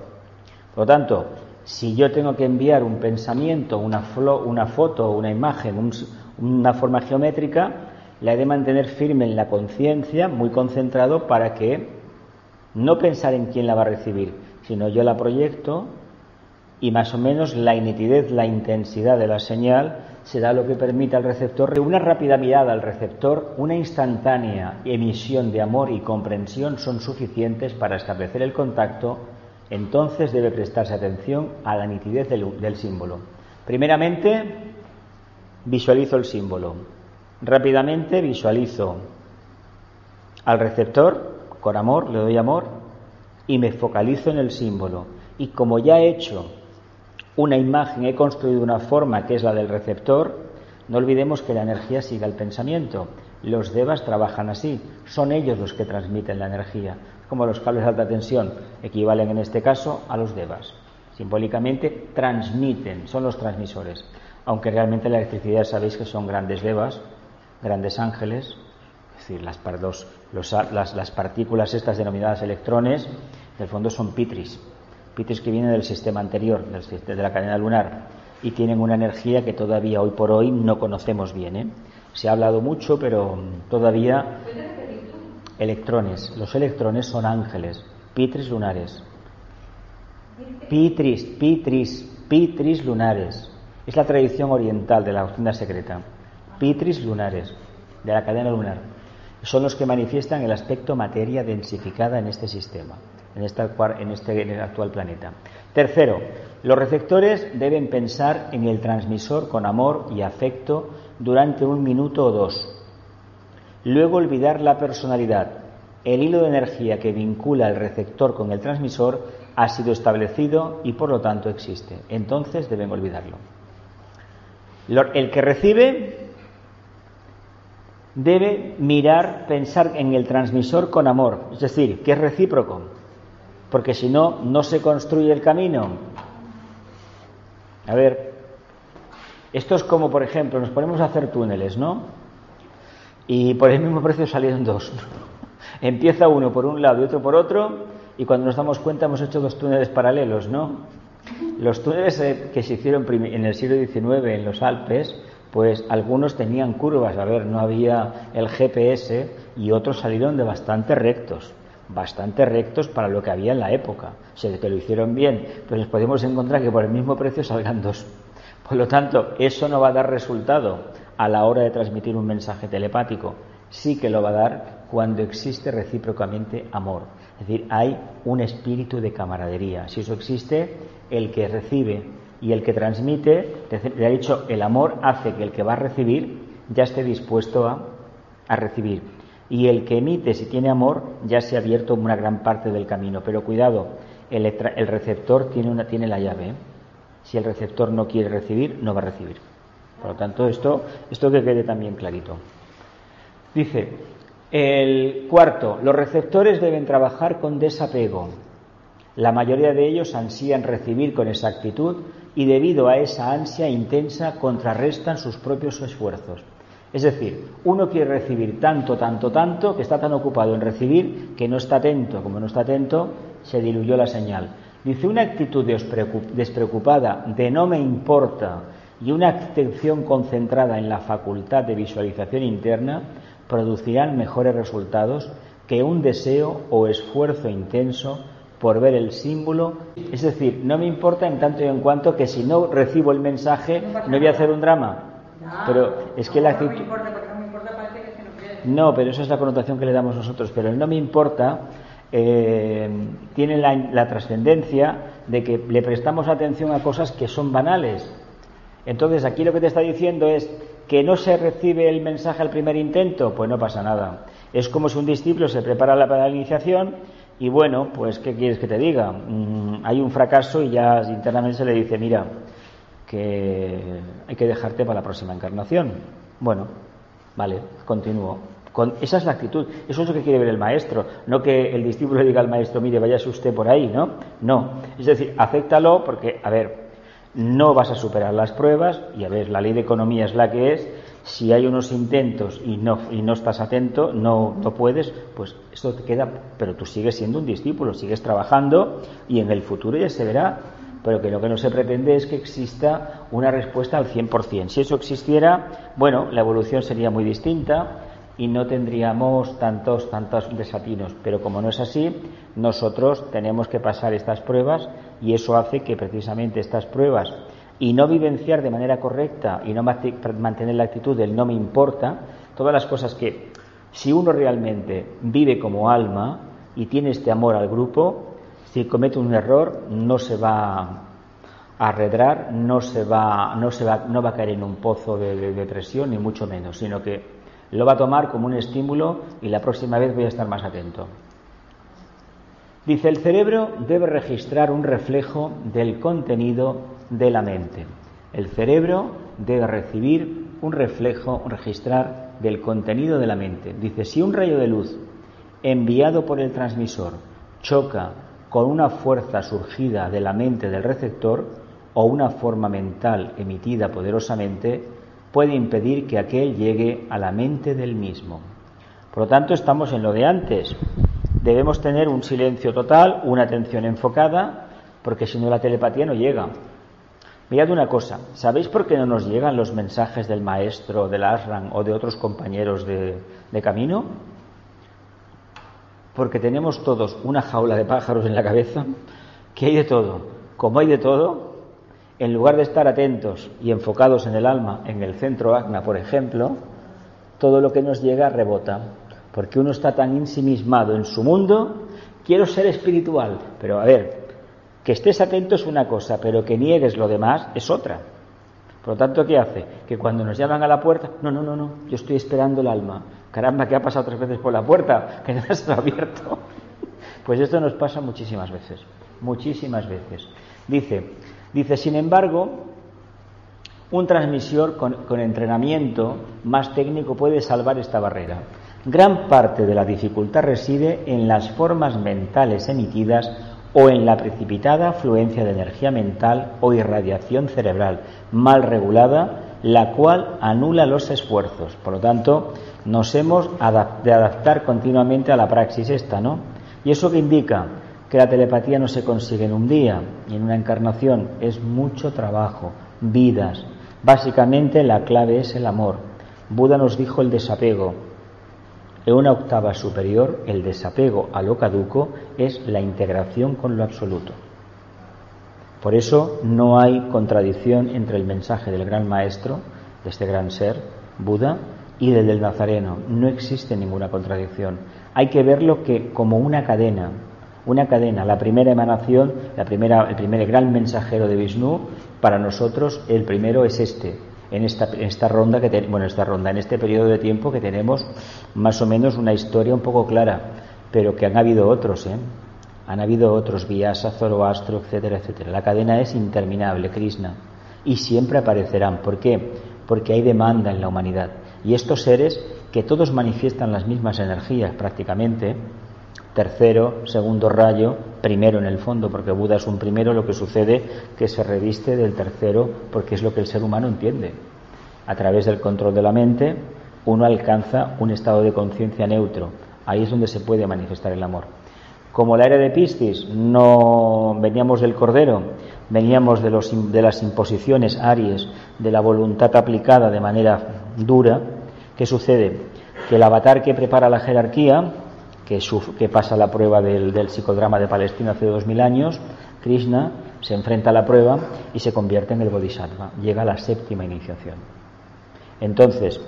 Speaker 1: Por lo tanto, si yo tengo que enviar un pensamiento, una foto, una imagen, una forma geométrica, la he de mantener firme en la conciencia, muy concentrado, para que no pensar en quién la va a recibir, sino yo la proyecto y más o menos la nitidez, la intensidad de la señal será lo que permita al receptor una rápida mirada al receptor, una instantánea emisión de amor y comprensión son suficientes para establecer el contacto, entonces debe prestarse atención a la nitidez del, del símbolo. Primeramente, visualizo el símbolo. Rápidamente visualizo al receptor con amor, le doy amor. y me focalizo en el símbolo y como ya he hecho una imagen, he construido una forma que es la del receptor, no olvidemos que la energía sigue al pensamiento. Los devas trabajan así, son ellos los que transmiten la energía, como los cables de alta tensión equivalen en este caso a los devas. Simbólicamente transmiten, son los transmisores, aunque realmente la electricidad sabéis que son grandes devas, grandes ángeles, es decir, las, las, las partículas estas denominadas electrones, en el fondo son pitris, pitris que vienen del sistema anterior, del, de la cadena lunar, y tienen una energía que todavía hoy por hoy no conocemos bien. ¿eh? Se ha hablado mucho, pero todavía electrones. Los electrones son ángeles, pitris lunares. Pitris, pitris, pitris lunares. Es la tradición oriental de la doctrina secreta. Pitris lunares, de la cadena lunar. Son los que manifiestan el aspecto materia densificada en este sistema, en, este actual planeta. Tercero, los receptores deben pensar en el transmisor con amor y afecto durante un minuto o dos. Luego olvidar la personalidad. El hilo de energía que vincula el receptor con el transmisor ha sido establecido y por lo tanto existe. Entonces deben olvidarlo. El que recibe debe mirar, pensar en el transmisor con amor, es decir, que es recíproco, porque si no, no se construye el camino. A ver, esto es como, por ejemplo, nos ponemos a hacer túneles, ¿no? Y por el mismo precio salieron dos. <laughs> Empieza uno por un lado y otro por otro, y cuando nos damos cuenta hemos hecho dos túneles paralelos, ¿no? Los túneles eh, que se hicieron en el siglo XIX en los Alpes, pues algunos tenían curvas, a ver, no había el GPS y otros salieron de bastante rectos bastante rectos para lo que había en la época. Sea, que lo hicieron bien, pero les podemos encontrar que por el mismo precio salgan dos. Por lo tanto, eso no va a dar resultado a la hora de transmitir un mensaje telepático. Sí que lo va a dar cuando existe recíprocamente amor. Es decir, hay un espíritu de camaradería. Si eso existe, el que recibe y el que transmite, le ha dicho, el amor hace que el que va a recibir ya esté dispuesto a, a recibir y el que emite, si tiene amor, ya se ha abierto una gran parte del camino. Pero cuidado, el, receptor tiene, una, tiene la llave. ¿eh? Si el receptor no quiere recibir, no va a recibir. Por lo tanto, esto, esto que quede también clarito. Dice, el cuarto, los receptores deben trabajar con desapego. La mayoría de ellos ansían recibir con exactitud y debido a esa ansia intensa contrarrestan sus propios esfuerzos. Es decir, uno quiere recibir tanto, tanto, tanto, que está tan ocupado en recibir que no está atento. Como no está atento, se diluyó la señal. Dice, una actitud despreocupada de no me importa y una atención concentrada en la facultad de visualización interna producirán mejores resultados que un deseo o esfuerzo intenso por ver el símbolo. Es decir, no me importa en tanto y en cuanto que si no recibo el mensaje no voy a hacer un drama. Pero es que la actitud... No, pero esa es la connotación que le damos nosotros. Pero el no me importa eh, tiene la, la trascendencia de que le prestamos atención a cosas que son banales. Entonces aquí lo que te está diciendo es que no se recibe el mensaje al primer intento, pues no pasa nada. Es como si un discípulo se prepara para la iniciación y bueno, pues ¿qué quieres que te diga? Mm, hay un fracaso y ya internamente se le dice, mira, que hay que dejarte para la próxima encarnación. Bueno, vale, continúo. Con, esa es la actitud, eso es lo que quiere ver el maestro, no que el discípulo le diga al maestro, mire, váyase usted por ahí, ¿no? No, es decir, acéptalo porque, a ver, no vas a superar las pruebas y, a ver, la ley de economía es la que es, si hay unos intentos y no, y no estás atento, no, no puedes, pues esto te queda, pero tú sigues siendo un discípulo, sigues trabajando y en el futuro ya se verá pero que lo que no se pretende es que exista una respuesta al 100%. Si eso existiera, bueno, la evolución sería muy distinta y no tendríamos tantos, tantos desatinos. Pero como no es así, nosotros tenemos que pasar estas pruebas y eso hace que precisamente estas pruebas y no vivenciar de manera correcta y no mantener la actitud del no me importa, todas las cosas que si uno realmente vive como alma y tiene este amor al grupo, si comete un error, no se va a arredrar, no se va, no se va, no va a caer en un pozo de, depresión, ni mucho menos, sino que lo va a tomar como un estímulo y la próxima vez voy a estar más atento. Dice, el cerebro debe registrar un reflejo del contenido de la mente. El cerebro debe recibir un reflejo, registrar del contenido de la mente. Dice, si un rayo de luz enviado por el transmisor choca con una fuerza surgida de la mente del receptor o una forma mental emitida poderosamente, puede impedir que aquel llegue a la mente del mismo. Por lo tanto, estamos en lo de antes. Debemos tener un silencio total, una atención enfocada, porque si no la telepatía no llega. Mirad una cosa, ¿sabéis por qué no nos llegan los mensajes del maestro, del Asran o de otros compañeros de, de camino? Porque tenemos todos una jaula de pájaros en la cabeza, que hay de todo. Como hay de todo, en lugar de estar atentos y enfocados en el alma, en el centro Agna, por ejemplo, todo lo que nos llega rebota porque uno está tan ensimismado en su mundo, quiero ser espiritual, pero a ver, que estés atento es una cosa, pero que niegues lo demás es otra. Por lo tanto, ¿qué hace? Que cuando nos llaman a la puerta, no, no, no, no, yo estoy esperando el alma. Caramba, ¿qué ha pasado tres veces por la puerta? <laughs> Que no está abierto. Pues esto nos pasa muchísimas veces, muchísimas veces. Dice, dice, sin embargo, un transmisor con entrenamiento más técnico puede salvar esta barrera. Gran parte de la dificultad reside en las formas mentales emitidas o en la precipitada afluencia de energía mental o irradiación cerebral mal regulada, la cual anula los esfuerzos. Por lo tanto, nos hemos de adaptar continuamente a la praxis esta, ¿no? ¿Y eso que indica? Que la telepatía no se consigue en un día y en una encarnación, es mucho trabajo, vidas. Básicamente la clave es el amor. Buda nos dijo el desapego, en una octava superior, el desapego a lo caduco es la integración con lo absoluto. Por eso no hay contradicción entre el mensaje del gran maestro, de este gran ser, Buda, y del del Nazareno. No existe ninguna contradicción. Hay que verlo que como una cadena, una cadena. La primera emanación, la primera, el primer gran mensajero de Vishnu, para nosotros el primero es este, en esta, esta ronda que bueno esta ronda en este periodo de tiempo que tenemos más o menos una historia un poco clara pero que han habido otros ¿eh? han habido otros Vyasa, Zoroastro etcétera etcétera la cadena es interminable Krishna y siempre aparecerán ¿por qué? porque hay demanda en la humanidad y estos seres que todos manifiestan las mismas energías prácticamente tercero, segundo rayo, primero en el fondo, porque Buda es un primero, lo que sucede que se reviste del tercero, porque es lo que el ser humano entiende. A través del control de la mente, uno alcanza un estado de conciencia neutro. Ahí es donde se puede manifestar el amor. Como la era de Piscis no veníamos del Cordero, veníamos de, de las imposiciones Aries, de la voluntad aplicada de manera dura, ¿qué sucede? Que el avatar que prepara la jerarquía, que, pasa la prueba del, psicodrama de Palestina hace dos mil años, Krishna se enfrenta a la prueba y se convierte en el Bodhisattva. Llega a la séptima iniciación. Entonces,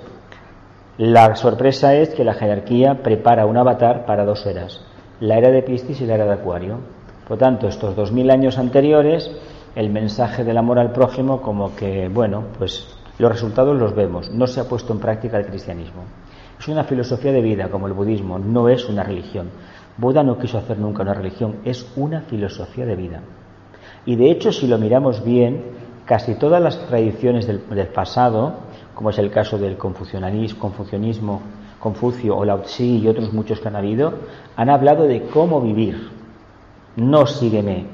Speaker 1: la sorpresa es que la jerarquía prepara un avatar para dos eras, la era de Piscis y la era de Acuario. Por tanto, estos dos mil años anteriores, el mensaje del amor al prójimo, como que, bueno, pues los resultados los vemos, no se ha puesto en práctica el cristianismo. Es una filosofía de vida, como el budismo, no es una religión. Buda no quiso hacer nunca una religión, es una filosofía de vida. Y de hecho, si lo miramos bien, casi todas las tradiciones del, pasado, como es el caso del confucianismo, Confucio o Lao Tzu y otros muchos que han habido, han hablado de cómo vivir. No sígueme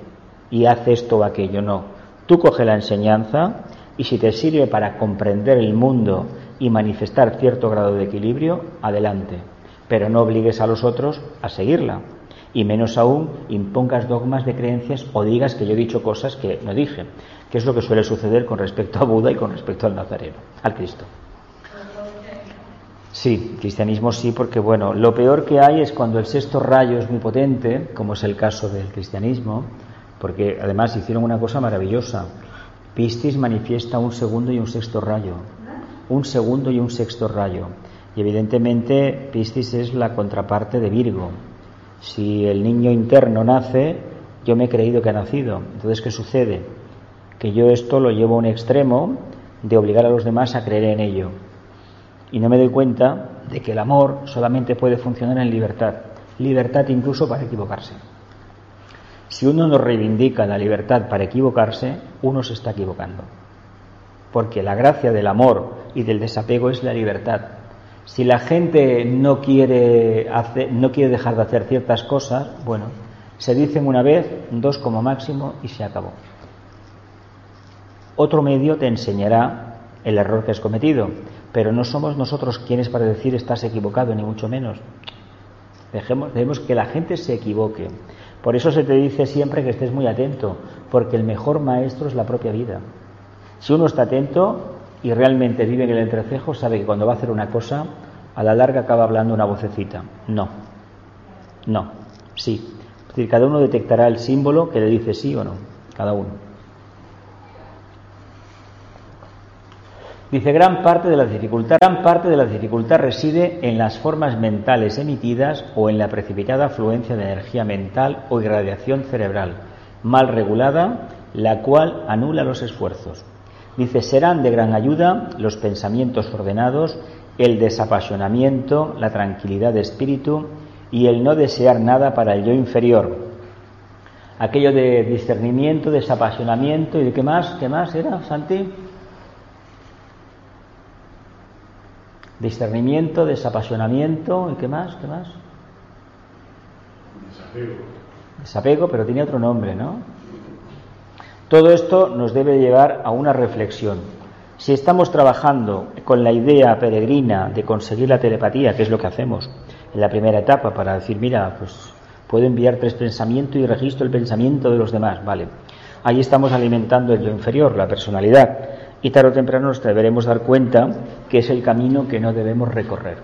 Speaker 1: y haz esto o aquello, no. Tú coge la enseñanza y si te sirve para comprender el mundo y manifestar cierto grado de equilibrio, adelante. Pero no obligues a los otros a seguirla. Y menos aún impongas dogmas de creencias o digas que yo he dicho cosas que no dije, que es lo que suele suceder con respecto a Buda y con respecto al Nazareno, al Cristo. Sí, cristianismo sí, porque bueno, lo peor que hay es cuando el sexto rayo es muy potente, como es el caso del cristianismo, porque además hicieron una cosa maravillosa. Pistis manifiesta un segundo y un sexto rayo un segundo y un sexto rayo. Y evidentemente Piscis es la contraparte de Virgo. Si el niño interno nace, yo me he creído que ha nacido. Entonces, ¿qué sucede? Que yo esto lo llevo a un extremo de obligar a los demás a creer en ello. Y no me doy cuenta de que el amor solamente puede funcionar en libertad. Libertad incluso para equivocarse. Si uno no reivindica la libertad para equivocarse, uno se está equivocando. Porque la gracia del amor y del desapego es la libertad. Si la gente no quiere, hacer, no quiere dejar de hacer ciertas cosas, bueno, se dicen una vez, dos como máximo y se acabó. Otro medio te enseñará el error que has cometido, pero no somos nosotros quienes para decir estás equivocado, ni mucho menos. Dejemos, dejemos que la gente se equivoque. Por eso se te dice siempre que estés muy atento, porque el mejor maestro es la propia vida. Si uno está atento y realmente vive en el entrecejo, sabe que cuando va a hacer una cosa, a la larga acaba hablando una vocecita. No, no, sí. Es decir, cada uno detectará el símbolo que le dice sí o no, cada uno. Dice, gran parte de la dificultad, gran parte de la dificultad reside en las formas mentales emitidas o en la precipitada afluencia de energía mental o irradiación cerebral, mal regulada, la cual anula los esfuerzos. Dice, serán de gran ayuda los pensamientos ordenados, el desapasionamiento, la tranquilidad de espíritu y el no desear nada para el yo inferior. Aquello de discernimiento, desapasionamiento y de qué más, qué más era, Santi? discernimiento, desapasionamiento y qué más, qué más. Desapego. Desapego, pero tiene otro nombre, ¿no? Todo esto nos debe llevar a una reflexión. Si estamos trabajando con la idea peregrina de conseguir la telepatía, que es lo que hacemos en la primera etapa, para decir, mira, pues puedo enviar tres pensamientos y registro el pensamiento de los demás, vale. Ahí estamos alimentando el yo inferior, la personalidad y tarde o temprano nos deberemos dar cuenta que es el camino que no debemos recorrer.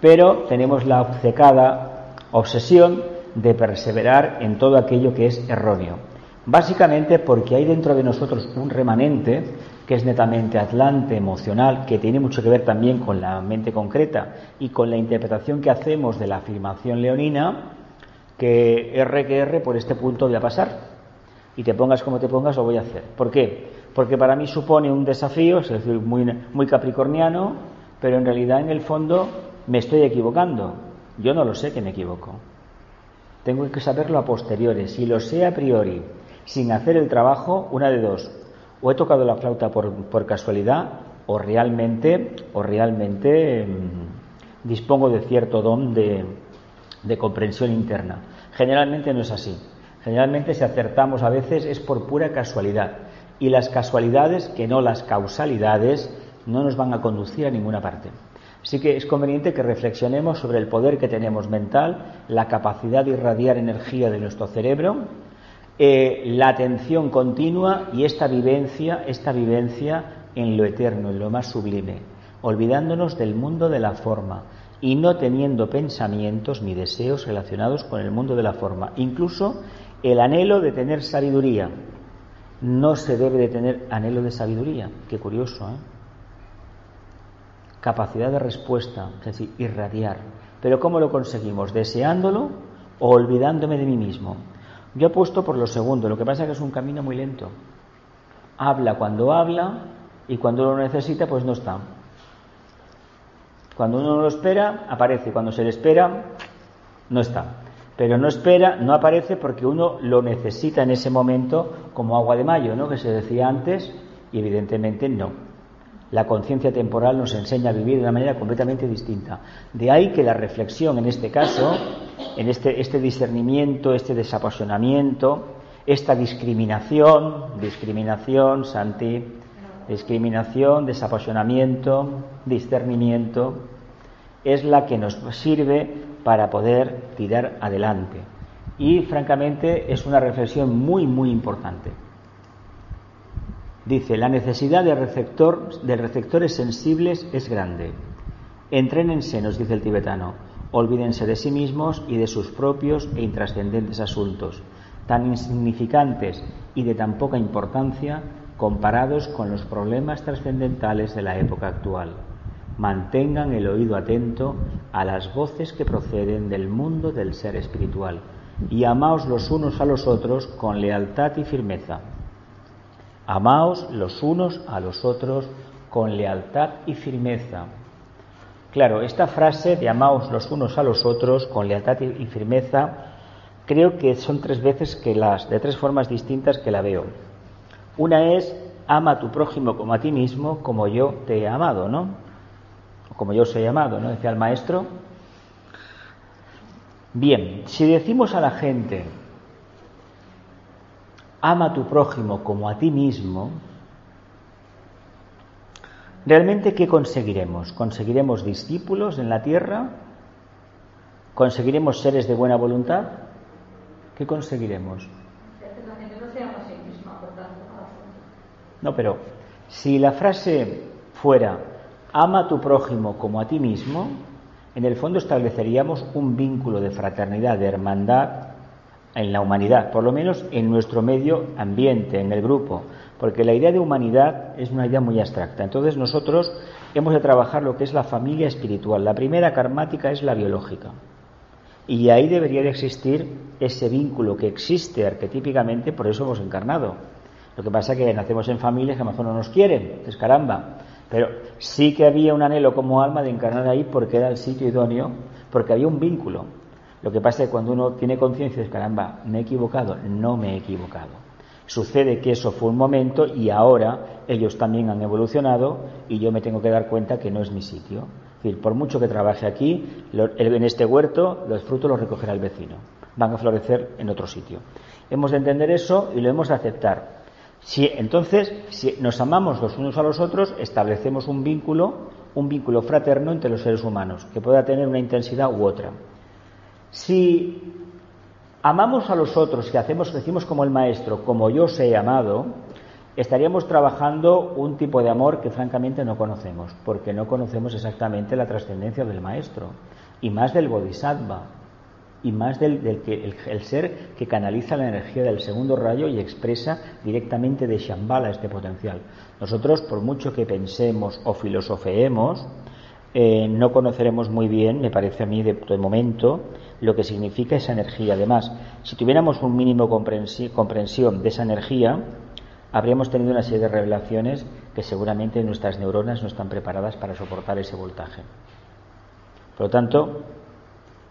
Speaker 1: Pero tenemos la obcecada obsesión de perseverar en todo aquello que es erróneo. Básicamente porque hay dentro de nosotros un remanente que es netamente atlante, emocional, que tiene mucho que ver también con la mente concreta y con la interpretación que hacemos de la afirmación leonina, que R que R por este punto voy a pasar. Y te pongas como te pongas, lo voy a hacer. ¿Por qué? porque para mí supone un desafío, es decir, muy, muy capricorniano, pero en realidad en el fondo me estoy equivocando. Yo no lo sé que me equivoco. Tengo que saberlo a posteriori. Si lo sé a priori, sin hacer el trabajo, una de dos. O he tocado la flauta por, casualidad, o realmente, o realmente mm, dispongo de cierto don de, de comprensión interna. Generalmente no es así. Generalmente si acertamos a veces es por pura casualidad y las casualidades, que no las causalidades, no nos van a conducir a ninguna parte. Así que es conveniente que reflexionemos sobre el poder que tenemos mental, la capacidad de irradiar energía de nuestro cerebro, eh, la atención continua y esta vivencia, esta vivencia en lo eterno, en lo más sublime, olvidándonos del mundo de la forma y no teniendo pensamientos ni deseos relacionados con el mundo de la forma, incluso el anhelo de tener sabiduría, no se debe de tener anhelo de sabiduría. Qué curioso, ¿eh? Capacidad de respuesta, es decir, irradiar. Pero ¿cómo lo conseguimos? ¿Deseándolo o olvidándome de mí mismo? Yo apuesto por lo segundo, lo que pasa es que es un camino muy lento. Habla cuando habla y cuando lo necesita, pues no está. Cuando uno no lo espera, aparece. Cuando se le espera, no está pero no espera, no aparece porque uno lo necesita en ese momento como agua de mayo, ¿no? Que se decía antes y evidentemente no. La conciencia temporal nos enseña a vivir de una manera completamente distinta. De ahí que la reflexión en este caso, en este, este discernimiento, este desapasionamiento, esta discriminación, discriminación, Santi, discriminación, desapasionamiento, discernimiento, es la que nos sirve para poder tirar adelante. Y francamente es una reflexión muy, muy importante. Dice, la necesidad de, receptor, de receptores sensibles es grande. Entrénense, nos dice el tibetano, olvídense de sí mismos y de sus propios e intrascendentes asuntos, tan insignificantes y de tan poca importancia comparados con los problemas trascendentales de la época actual mantengan el oído atento a las voces que proceden del mundo del ser espiritual y amaos los unos a los otros con lealtad y firmeza. Amaos los unos a los otros con lealtad y firmeza. Claro, esta frase de amaos los unos a los otros con lealtad y firmeza creo que son tres veces que las, de tres formas distintas que la veo. Una es ama a tu prójimo como a ti mismo, como yo te he amado, ¿no? Como yo os he amado, ¿no? Decía el maestro. Bien, si decimos a la gente, ama a tu prójimo como a ti mismo, ¿realmente qué conseguiremos? ¿Conseguiremos discípulos en la tierra? ¿Conseguiremos seres de buena voluntad? ¿Qué conseguiremos? No, pero si la frase fuera ama a tu prójimo como a ti mismo, en el fondo estableceríamos un vínculo de fraternidad, de hermandad en la humanidad, por lo menos en nuestro medio ambiente, en el grupo, porque la idea de humanidad es una idea muy abstracta. Entonces nosotros hemos de trabajar lo que es la familia espiritual. La primera karmática es la biológica. Y ahí debería de existir ese vínculo que existe arquetípicamente, por eso hemos encarnado. Lo que pasa es que nacemos en familias que a lo mejor no nos quieren, es caramba. Pero sí que había un anhelo como alma de encarnar ahí porque era el sitio idóneo, porque había un vínculo. Lo que pasa es que cuando uno tiene conciencia de caramba, me he equivocado, no me he equivocado. Sucede que eso fue un momento y ahora ellos también han evolucionado y yo me tengo que dar cuenta que no es mi sitio decir, por mucho que trabaje aquí, en este huerto los frutos los recogerá el vecino. Van a florecer en otro sitio. Hemos de entender eso y lo hemos de aceptar. Si, entonces, si nos amamos los unos a los otros, establecemos un vínculo, un vínculo fraterno entre los seres humanos, que pueda tener una intensidad u otra. Si amamos a los otros y hacemos, decimos como el maestro, como yo os he amado, estaríamos trabajando un tipo de amor que francamente no conocemos, porque no conocemos exactamente la trascendencia del maestro, y más del bodhisattva, y más del, que el, ser que canaliza la energía del segundo rayo y expresa directamente de Shambhala este potencial. Nosotros, por mucho que pensemos o filosofeemos, eh, no conoceremos muy bien, me parece a mí de, momento, lo que significa esa energía. Además, si tuviéramos un mínimo comprensión de esa energía, habríamos tenido una serie de revelaciones que seguramente nuestras neuronas no están preparadas para soportar ese voltaje. Por lo tanto,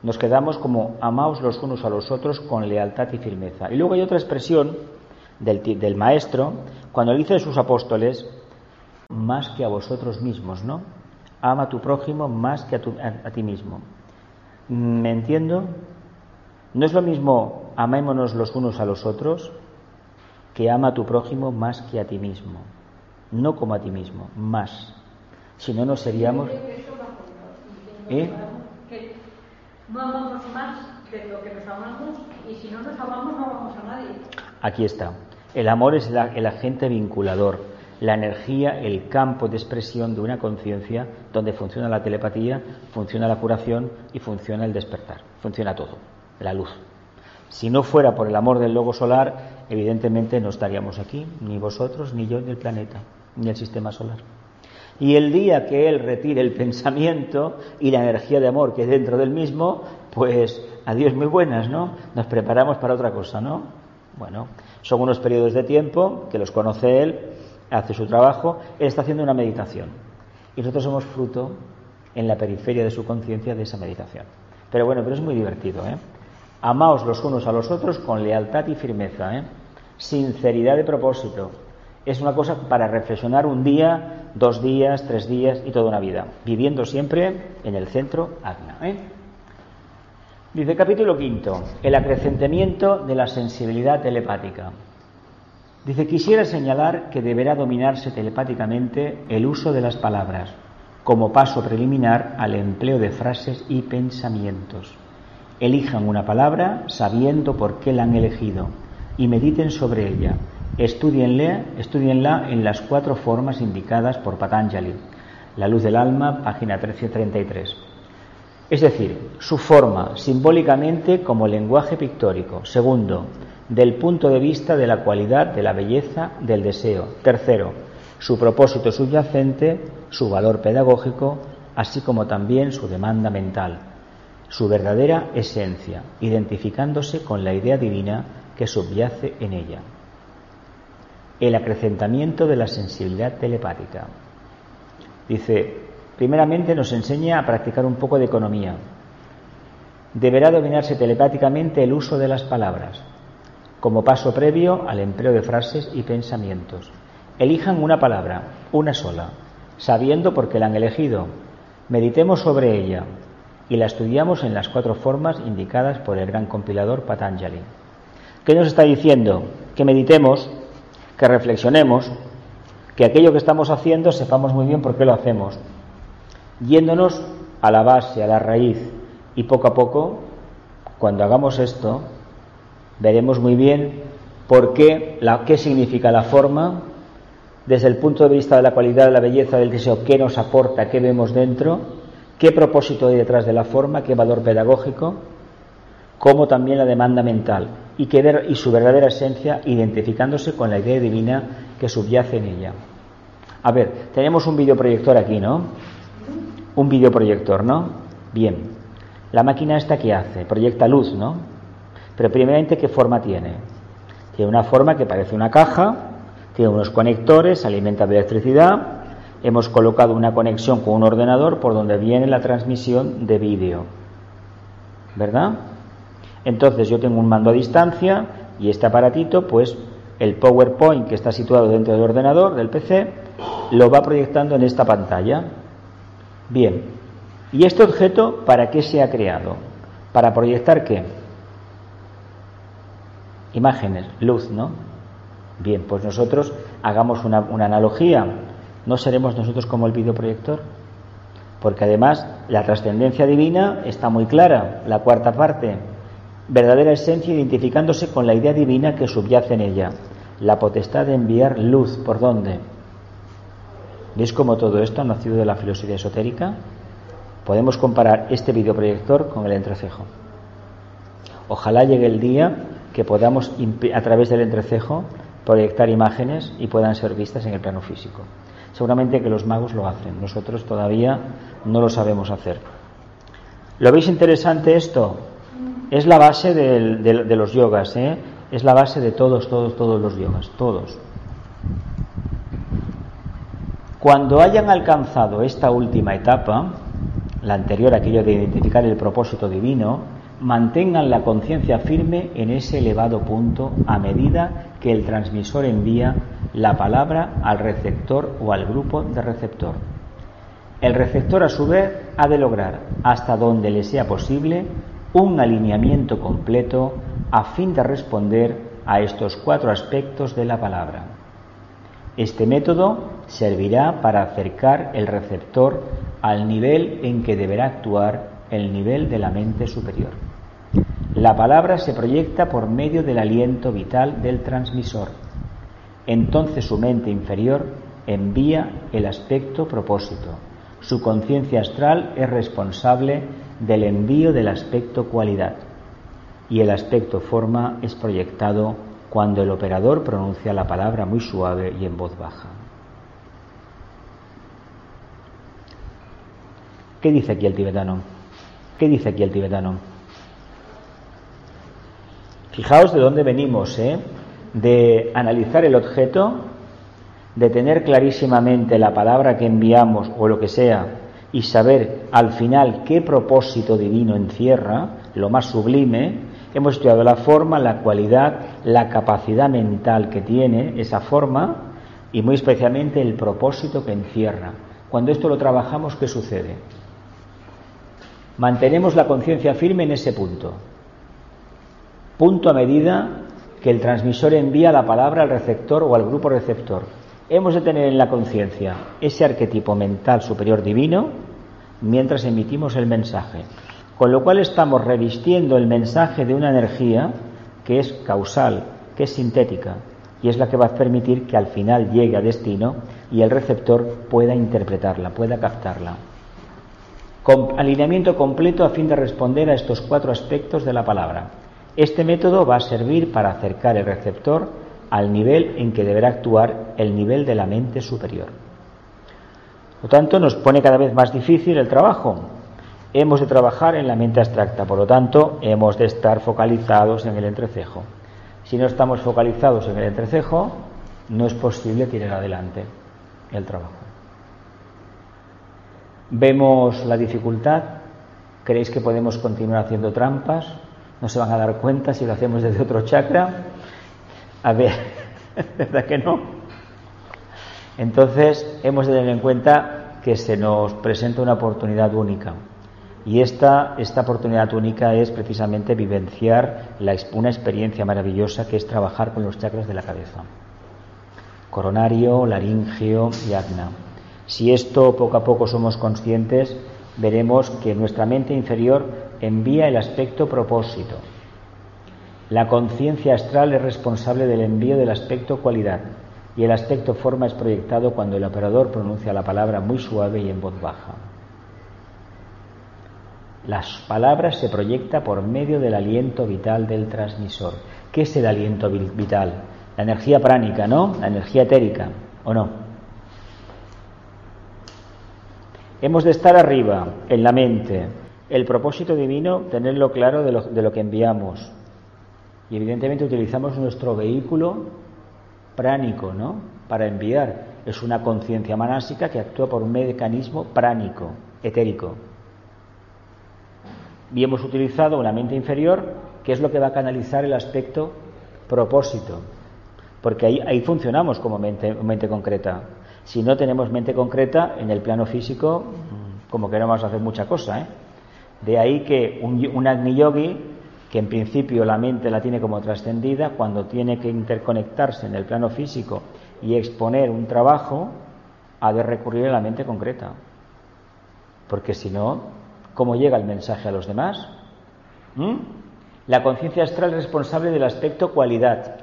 Speaker 1: nos quedamos como amaos los unos a los otros con lealtad y firmeza. Y luego hay otra expresión del, maestro cuando dice a sus apóstoles, más que a vosotros mismos, ¿no? Ama a tu prójimo más que a, ti mismo. ¿Me entiendo? No es lo mismo amémonos los unos a los otros que ama a tu prójimo más que a ti mismo. No como a ti mismo, más. Si no, no seríamos.
Speaker 2: ¿Eh? no amamos más de lo que nos amamos y si no nos amamos no amamos a nadie.
Speaker 1: Aquí está. El amor es el agente vinculador, la energía, el campo de expresión de una conciencia donde funciona la telepatía, funciona la curación y funciona el despertar. Funciona todo, la luz. Si no fuera por el amor del logo solar, evidentemente no estaríamos aquí, ni vosotros, ni yo, ni el planeta, ni el sistema solar. Y el día que Él retire el pensamiento y la energía de amor que hay dentro del mismo, pues adiós muy buenas, ¿no? Nos preparamos para otra cosa, ¿no? Bueno, son unos periodos de tiempo que los conoce Él, hace su trabajo, Él está haciendo una meditación. Y nosotros somos fruto en la periferia de su conciencia de esa meditación. Pero bueno, pero es muy divertido, ¿eh? Amaos los unos a los otros con lealtad y firmeza, ¿eh? sinceridad de propósito. Es una cosa para reflexionar un día, dos días, tres días y toda una vida, viviendo siempre en el centro Agna. ¿eh? Dice capítulo quinto, el acrecentamiento de la sensibilidad telepática. Dice, quisiera señalar que deberá dominarse telepáticamente el uso de las palabras como paso preliminar al empleo de frases y pensamientos. Elijan una palabra sabiendo por qué la han elegido y mediten sobre ella. Estudienla, estudienla en las cuatro formas indicadas por Patanjali. La luz del alma, página 1333. Es decir, su forma simbólicamente como lenguaje pictórico. Segundo, del punto de vista de la cualidad, de la belleza, del deseo. Tercero, su propósito subyacente, su valor pedagógico, así como también su demanda mental su verdadera esencia, identificándose con la idea divina que subyace en ella. El acrecentamiento de la sensibilidad telepática. Dice, primeramente nos enseña a practicar un poco de economía. deberá dominarse telepáticamente el uso de las palabras, como paso previo al empleo de frases y pensamientos. Elijan una palabra, una sola, sabiendo por qué la han elegido. Meditemos sobre ella y la estudiamos en las cuatro formas indicadas por el gran compilador Patanjali. ¿Qué nos está diciendo? Que meditemos, que reflexionemos, que aquello que estamos haciendo sepamos muy bien por qué lo hacemos, yéndonos a la base, a la raíz, y poco a poco, cuando hagamos esto, veremos muy bien por qué, la, qué significa la forma, desde el punto de vista de la cualidad, de la belleza del deseo, qué nos aporta, qué vemos dentro, qué propósito hay detrás de la forma, qué valor pedagógico, como también la demanda mental y, qué y su verdadera esencia identificándose con la idea divina que subyace en ella. A ver, tenemos un videoproyector aquí, ¿no? Un videoproyector, ¿no? Bien. La máquina esta que hace, proyecta luz, ¿no? Pero primeramente, ¿qué forma tiene? Tiene una forma que parece una caja, tiene unos conectores, alimenta de electricidad, hemos colocado una conexión con un ordenador por donde viene la transmisión de vídeo. ¿Verdad? Entonces yo tengo un mando a distancia y este aparatito, pues el PowerPoint que está situado dentro del ordenador, del PC, lo va proyectando en esta pantalla. Bien, ¿y este objeto para qué se ha creado? ¿Para proyectar qué? Imágenes, luz, ¿no? Bien, pues nosotros hagamos una, analogía. ¿No seremos nosotros como el videoproyector? Porque además la trascendencia divina está muy clara, la cuarta parte, verdadera esencia identificándose con la idea divina que subyace en ella, la potestad de enviar luz, ¿por dónde? ¿Veis cómo todo esto ha nacido de la filosofía esotérica? Podemos comparar este videoproyector con el entrecejo. Ojalá llegue el día que podamos, a través del entrecejo, proyectar imágenes y puedan ser vistas en el plano físico. Seguramente que los magos lo hacen, nosotros todavía no lo sabemos hacer. ¿Lo veis interesante esto? Es la base de, los yogas, ¿eh? es la base de todos, todos, todos los yogas, todos. Cuando hayan alcanzado esta última etapa, la anterior, aquello de identificar el propósito divino, mantengan la conciencia firme en ese elevado punto a medida que el transmisor envía la palabra al receptor o al grupo de receptor. El receptor, a su vez, ha de lograr, hasta donde le sea posible, un alineamiento completo a fin de responder a estos cuatro aspectos de la palabra. Este método servirá para acercar el receptor al nivel en que deberá actuar el nivel de la mente superior. La palabra se proyecta por medio del aliento vital del transmisor. Entonces su mente inferior envía el aspecto propósito. Su conciencia astral es responsable del envío del aspecto cualidad y el aspecto forma es proyectado cuando el operador pronuncia la palabra muy suave y en voz baja. ¿Qué dice aquí el tibetano? ¿Qué dice aquí el tibetano? Fijaos de dónde venimos, ¿eh? De analizar el objeto, de tener clarísimamente la palabra que enviamos o lo que sea y saber al final qué propósito divino encierra, lo más sublime, hemos estudiado la forma, la cualidad, la capacidad mental que tiene esa forma y muy especialmente el propósito que encierra. Cuando esto lo trabajamos, ¿qué sucede? Mantenemos la conciencia firme en ese punto. Punto a medida que el transmisor envía la palabra al receptor o al grupo receptor hemos de tener en la conciencia ese arquetipo mental superior divino mientras emitimos el mensaje. Con lo cual estamos revistiendo el mensaje de una energía que es causal, que es sintética, y es la que va a permitir que al final llegue a destino y el receptor pueda interpretarla, pueda captarla. Con alineamiento completo a fin de responder a estos cuatro aspectos de la palabra. Este método va a servir para acercar el receptor al nivel en que deberá actuar el nivel de la mente superior. Por lo tanto, nos pone cada vez más difícil el trabajo. Hemos de trabajar en la mente abstracta, por lo tanto, hemos de estar focalizados en el entrecejo. Si no estamos focalizados en el entrecejo, no es posible tirar adelante el trabajo. Vemos la dificultad ¿Creéis que podemos continuar haciendo trampas? ¿No se van a dar cuenta si lo hacemos desde otro chakra? A ver, <laughs> ¿verdad que no? Entonces, hemos de tener en cuenta que se nos presenta una oportunidad única. Y esta, esta oportunidad única es precisamente vivenciar una experiencia maravillosa que es trabajar con los chakras de la cabeza. Coronario, laringio y agna. Si esto poco a poco somos conscientes, veremos que nuestra mente inferior envía el aspecto propósito. La conciencia astral es responsable del envío del aspecto cualidad y el aspecto forma es proyectado cuando el operador pronuncia la palabra muy suave y en voz baja. Las palabras se proyecta por medio del aliento vital del transmisor. ¿Qué es el aliento vital? La energía pránica, ¿no? La energía etérica, ¿o no? Hemos de estar arriba, en la mente. El propósito divino, tenerlo claro de lo, que enviamos. Y evidentemente utilizamos nuestro vehículo pránico, ¿no? Para enviar. Es una conciencia manásica que actúa por un mecanismo pránico, etérico. Y hemos utilizado una mente inferior, que es lo que va a canalizar el aspecto propósito. Porque ahí, ahí funcionamos como mente, mente concreta. Si no tenemos mente concreta en el plano físico, como que no vamos a hacer mucha cosa. ¿eh? De ahí que un, un Agni Yogi que en principio la mente la tiene como trascendida, cuando tiene que interconectarse en el plano físico y exponer un trabajo, ha de recurrir a la mente concreta. Porque si no, ¿cómo llega el mensaje a los demás? ¿Mm? La conciencia astral es responsable del aspecto cualidad.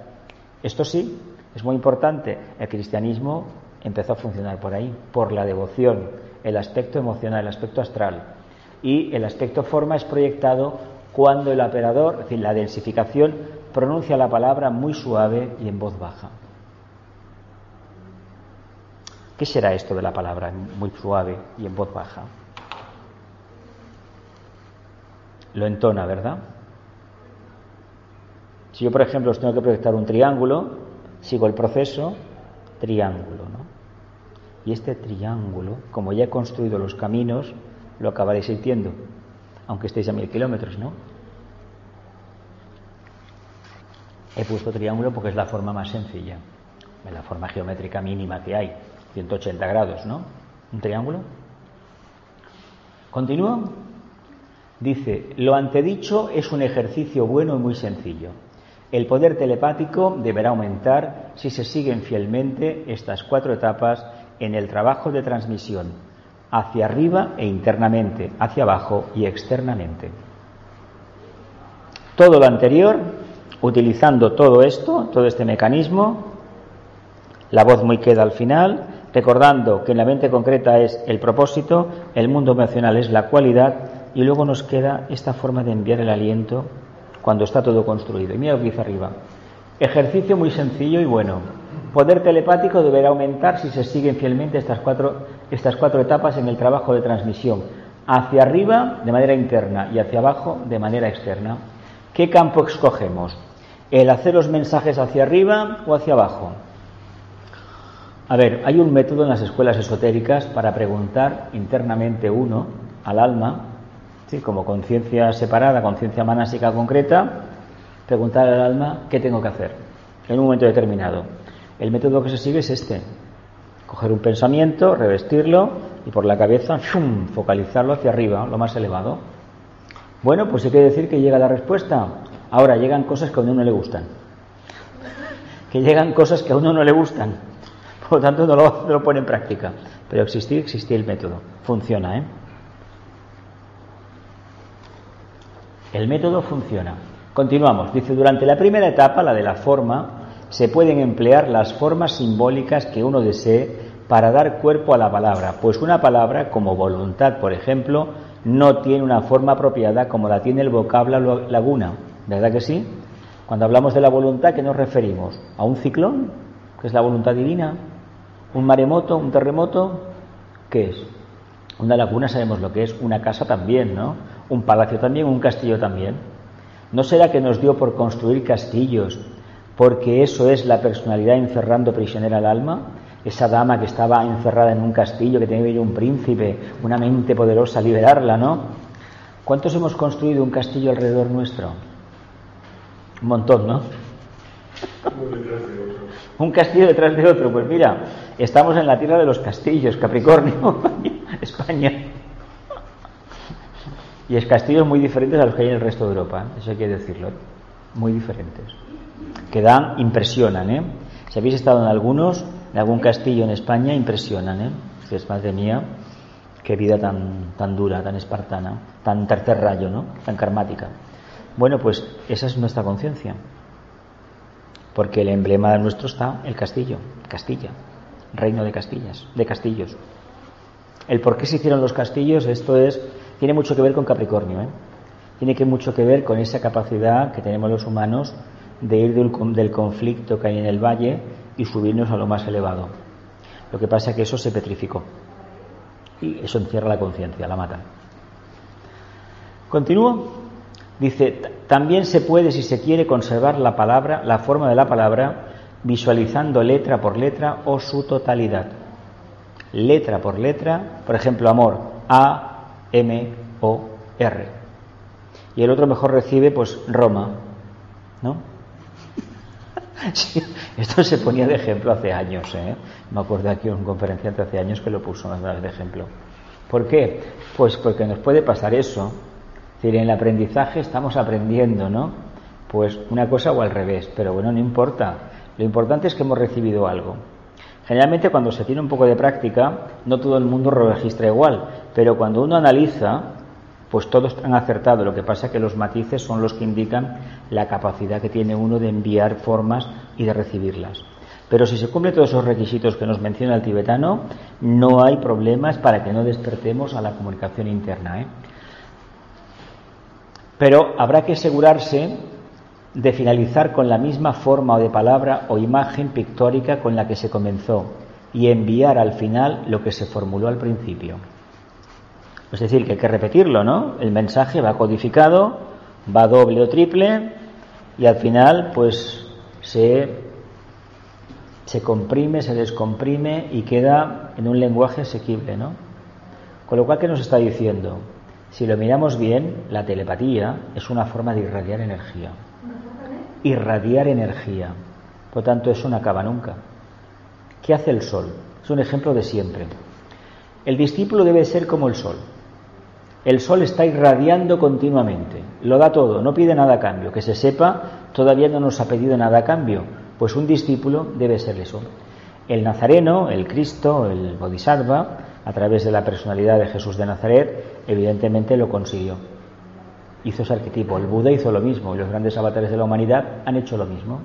Speaker 1: Esto sí, es muy importante. El cristianismo empezó a funcionar por ahí, por la devoción, el aspecto emocional, el aspecto astral. Y el aspecto forma es proyectado cuando el operador, es decir, la densificación, pronuncia la palabra muy suave y en voz baja. ¿Qué será esto de la palabra muy suave y en voz baja? Lo entona, ¿verdad? Si yo, por ejemplo, os tengo que proyectar un triángulo, sigo el proceso, triángulo, ¿no? Y este triángulo, como ya he construido los caminos, lo acabaréis sintiendo aunque estéis a mil kilómetros, ¿no? He puesto triángulo porque es la forma más sencilla, la forma geométrica mínima que hay, 180 grados, ¿no? Un triángulo. Continúo. Dice, lo antedicho es un ejercicio bueno y muy sencillo. El poder telepático deberá aumentar si se siguen fielmente estas cuatro etapas en el trabajo de transmisión, hacia arriba e internamente, hacia abajo y externamente. Todo lo anterior, utilizando todo esto, todo este mecanismo, la voz muy queda al final, recordando que en la mente concreta es el propósito, el mundo emocional es la cualidad y luego nos queda esta forma de enviar el aliento cuando está todo construido. Y mira lo que dice arriba. Ejercicio muy sencillo y bueno. Poder telepático deberá aumentar si se siguen fielmente estas cuatro, estas cuatro etapas en el trabajo de transmisión. Hacia arriba de manera interna y hacia abajo de manera externa. ¿Qué campo escogemos? ¿El hacer los mensajes hacia arriba o hacia abajo? A ver, hay un método en las escuelas esotéricas para preguntar internamente uno al alma, ¿sí? como conciencia separada, conciencia manásica concreta, preguntar al alma qué tengo que hacer en un momento determinado. El método que se sigue es este. Coger un pensamiento, revestirlo y por la cabeza focalizarlo hacia arriba, lo más elevado. Bueno, pues hay que decir que llega la respuesta. Ahora llegan cosas que a uno no le gustan. Que llegan cosas que a uno no le gustan. Por lo tanto, no lo, pone en práctica. Pero existir el método. Funciona, ¿eh? El método funciona. Continuamos. Dice, durante la primera etapa, la de la forma, se pueden emplear las formas simbólicas que uno desee para dar cuerpo a la palabra, pues una palabra como voluntad, por ejemplo, no tiene una forma apropiada como la tiene el vocablo laguna, ¿verdad que sí? Cuando hablamos de la voluntad, ¿qué nos referimos? ¿A un ciclón, que es la voluntad divina? ¿Un maremoto, un terremoto? ¿Qué es? Una laguna sabemos lo que es, una casa también, ¿no? Un palacio también, un castillo también. ¿No será que nos dio por construir castillos porque eso es la personalidad encerrando prisionera al alma? Esa dama que estaba encerrada en un castillo, que tenía un príncipe, una mente poderosa liberarla, ¿no? ¿Cuántos hemos construido un castillo alrededor nuestro? Un montón, ¿no? Un castillo detrás de otro. Pues mira, estamos en la tierra de los castillos, Capricornio, <laughs> España. Y es castillos muy diferentes a los que hay en el resto de Europa, ¿eh? eso hay que decirlo. Muy diferentes. Que dan, impresionan, ¿eh? Si habéis estado en algunos, en algún castillo en España, impresionan, ¿eh? Es madre mía, qué vida tan, tan dura, tan espartana, tan tercer rayo, ¿no? Tan karmática. Bueno, pues esa es nuestra conciencia porque el emblema nuestro está el castillo, Castilla, reino de Castillas, de castillos. El por qué se hicieron los castillos, esto es, tiene mucho que ver con Capricornio, ¿eh? tiene que mucho que ver con esa capacidad que tenemos los humanos de ir del, conflicto que hay en el valle y subirnos a lo más elevado. Lo que pasa es que eso se petrificó y eso encierra la conciencia, la mata. Continúo. Dice, también se puede, si se quiere, conservar la palabra, la forma de la palabra, visualizando letra por letra o su totalidad. Letra por letra, por ejemplo, amor, A, M, O, R. Y el otro mejor recibe, pues, Roma, ¿no? <laughs> esto se ponía de ejemplo hace años, ¿eh? Me acuerdo aquí un conferenciante hace años que lo puso de ejemplo. ¿Por qué? Pues porque nos puede pasar eso es decir, en el aprendizaje estamos aprendiendo, ¿no? Pues una cosa o al revés, pero bueno, no importa. Lo importante es que hemos recibido algo. Generalmente cuando se tiene un poco de práctica, no todo el mundo registra igual, pero cuando uno analiza, pues todos han acertado. Lo que pasa es que los matices son los que indican la capacidad que tiene uno de enviar formas y de recibirlas. Pero si se cumplen todos esos requisitos que nos menciona el tibetano, no hay problemas para que no despertemos a la comunicación interna. ¿eh? Pero habrá que asegurarse de finalizar con la misma forma o de palabra o imagen pictórica con la que se comenzó y enviar al final lo que se formuló al principio. Es decir, que hay que repetirlo, ¿no? El mensaje va codificado, va doble o triple y al final pues se, se comprime, se descomprime y queda en un lenguaje asequible, ¿no? Con lo cual, ¿qué nos está diciendo? Si lo miramos bien, la telepatía es una forma de irradiar energía. Irradiar energía. Por tanto, eso no acaba nunca. ¿Qué hace el sol? Es un ejemplo de siempre. El discípulo debe ser como el sol. El sol está irradiando continuamente, lo da todo, no pide nada a cambio. Que se sepa, todavía no nos ha pedido nada a cambio, pues un discípulo debe ser eso. El nazareno, el Cristo, el Bodhisattva, a través de la personalidad de Jesús de Nazaret, evidentemente lo consiguió. Hizo ese arquetipo. El Buda hizo lo mismo y los grandes avatares de la humanidad han hecho lo mismo.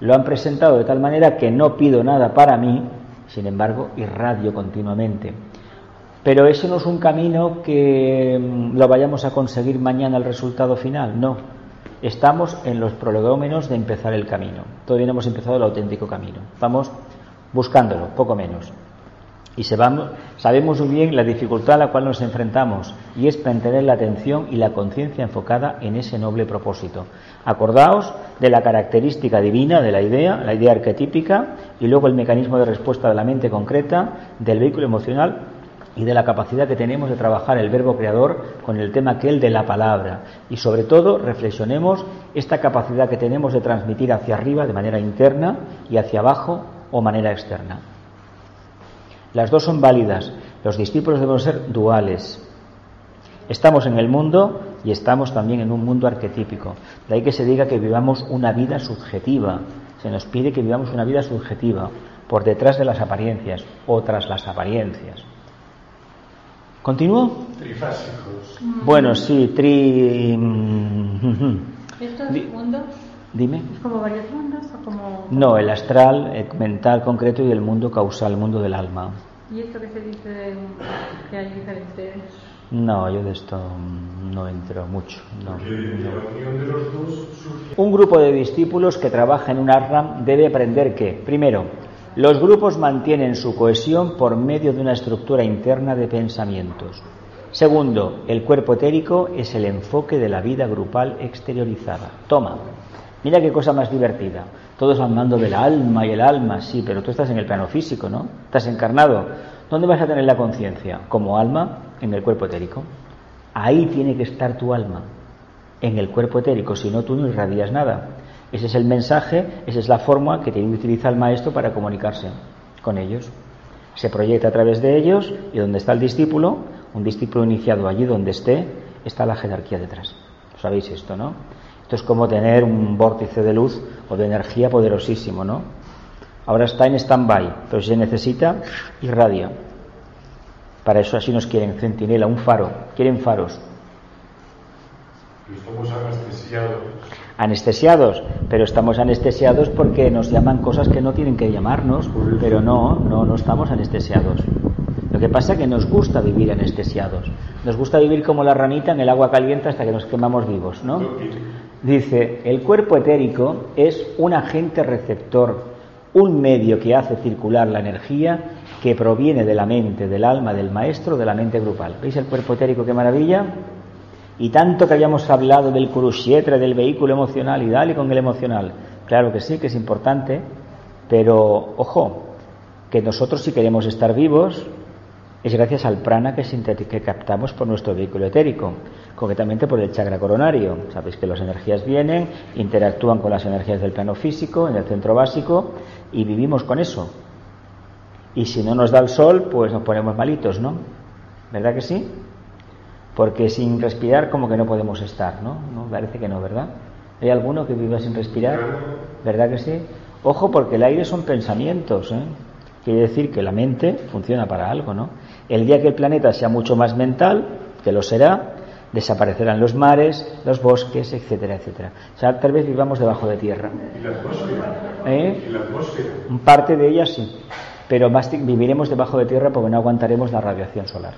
Speaker 1: Lo han presentado de tal manera que no pido nada para mí, sin embargo, irradio continuamente. Pero eso no es un camino que mm, lo vayamos a conseguir mañana el resultado final, no. Estamos en los prolegómenos de empezar el camino. Todavía no hemos empezado el auténtico camino. Vamos buscándolo, poco menos. Y sabemos muy bien la dificultad a la cual nos enfrentamos y es mantener la atención y la conciencia enfocada en ese noble propósito. Acordaos de la característica divina de la idea, la idea arquetípica y luego el mecanismo de respuesta de la mente concreta, del vehículo emocional y de la capacidad que tenemos de trabajar el verbo creador con el tema aquel de la palabra. Y sobre todo reflexionemos esta capacidad que tenemos de transmitir hacia arriba de manera interna y hacia abajo o manera externa. Las dos son válidas. Los discípulos deben ser duales. Estamos en el mundo y estamos también en un mundo arquetípico. De ahí que se diga que vivamos una vida subjetiva. Se nos pide que vivamos una vida subjetiva, por detrás de las apariencias, otras las apariencias. ¿Continúo?
Speaker 3: Trifásicos.
Speaker 1: Bueno, sí, tri.
Speaker 2: ¿Estos mundos?
Speaker 1: Dime.
Speaker 2: ¿Es como varios mundos o como.?
Speaker 1: No, el astral, el mental concreto y el mundo causal, el mundo del alma.
Speaker 2: ¿Y esto que se dice que hay diferentes.?
Speaker 1: No, yo de esto no entro mucho. No, Un grupo de discípulos que trabaja en un ashram debe aprender que, primero, los grupos mantienen su cohesión por medio de una estructura interna de pensamientos. Segundo, el cuerpo etérico es el enfoque de la vida grupal exteriorizada. Toma, mira qué cosa más divertida. Todos hablando del alma y el alma, sí, pero tú estás en el plano físico, ¿no? Estás encarnado. ¿Dónde vas a tener la conciencia? Como alma en el cuerpo etérico. Ahí tiene que estar tu alma, en el cuerpo etérico, si no tú no irradias nada. Ese es el mensaje, esa es la forma que tiene que utilizar el maestro para comunicarse con ellos. Se proyecta a través de ellos y donde está el discípulo, un discípulo iniciado allí donde esté, está la jerarquía detrás. Sabéis esto, ¿no? Esto es como tener un vórtice de luz o de energía poderosísimo, ¿no? Ahora está en stand-by, pero si se necesita, irradia. Para eso así nos quieren, centinela, un faro. Quieren faros.
Speaker 3: Estamos. Anestesiados,
Speaker 1: pero estamos anestesiados porque nos llaman cosas que no tienen que llamarnos, pero no, no, no estamos anestesiados. Lo que pasa es que nos gusta vivir anestesiados. Nos gusta vivir como la ranita en el agua caliente hasta que nos quemamos vivos, ¿no? Dice, el cuerpo etérico es un agente receptor un medio que hace circular la energía que proviene de la mente, del alma, del maestro, de la mente grupal. ¿Veis el cuerpo etérico qué maravilla? Y tanto que habíamos hablado del Kurushetra, del vehículo emocional y dale con el emocional. Claro que sí, que es importante, pero ojo, que nosotros si queremos estar vivos es gracias al prana que, que captamos por nuestro vehículo etérico concretamente por el chakra coronario. Sabéis que las energías vienen, interactúan con las energías del plano físico, en el centro básico, y vivimos con eso. Y si no nos da el sol, pues nos ponemos malitos, ¿no? ¿Verdad que sí? Porque sin respirar como que no podemos estar, ¿no? ¿No? Parece que no, ¿verdad? ¿Hay alguno que viva sin respirar? ¿Verdad que sí? Ojo, porque el aire son pensamientos, ¿eh? Quiere decir que la mente funciona para algo, ¿no? El día que el planeta sea mucho más mental, que lo será, desaparecerán los mares, los bosques, etcétera, etcétera. O sea, tal vez vivamos debajo de tierra.
Speaker 3: ¿Y la atmósfera?
Speaker 1: ¿Eh?
Speaker 3: ¿Y la atmósfera?
Speaker 1: Parte de ella sí, pero más viviremos debajo de tierra porque no aguantaremos la radiación solar.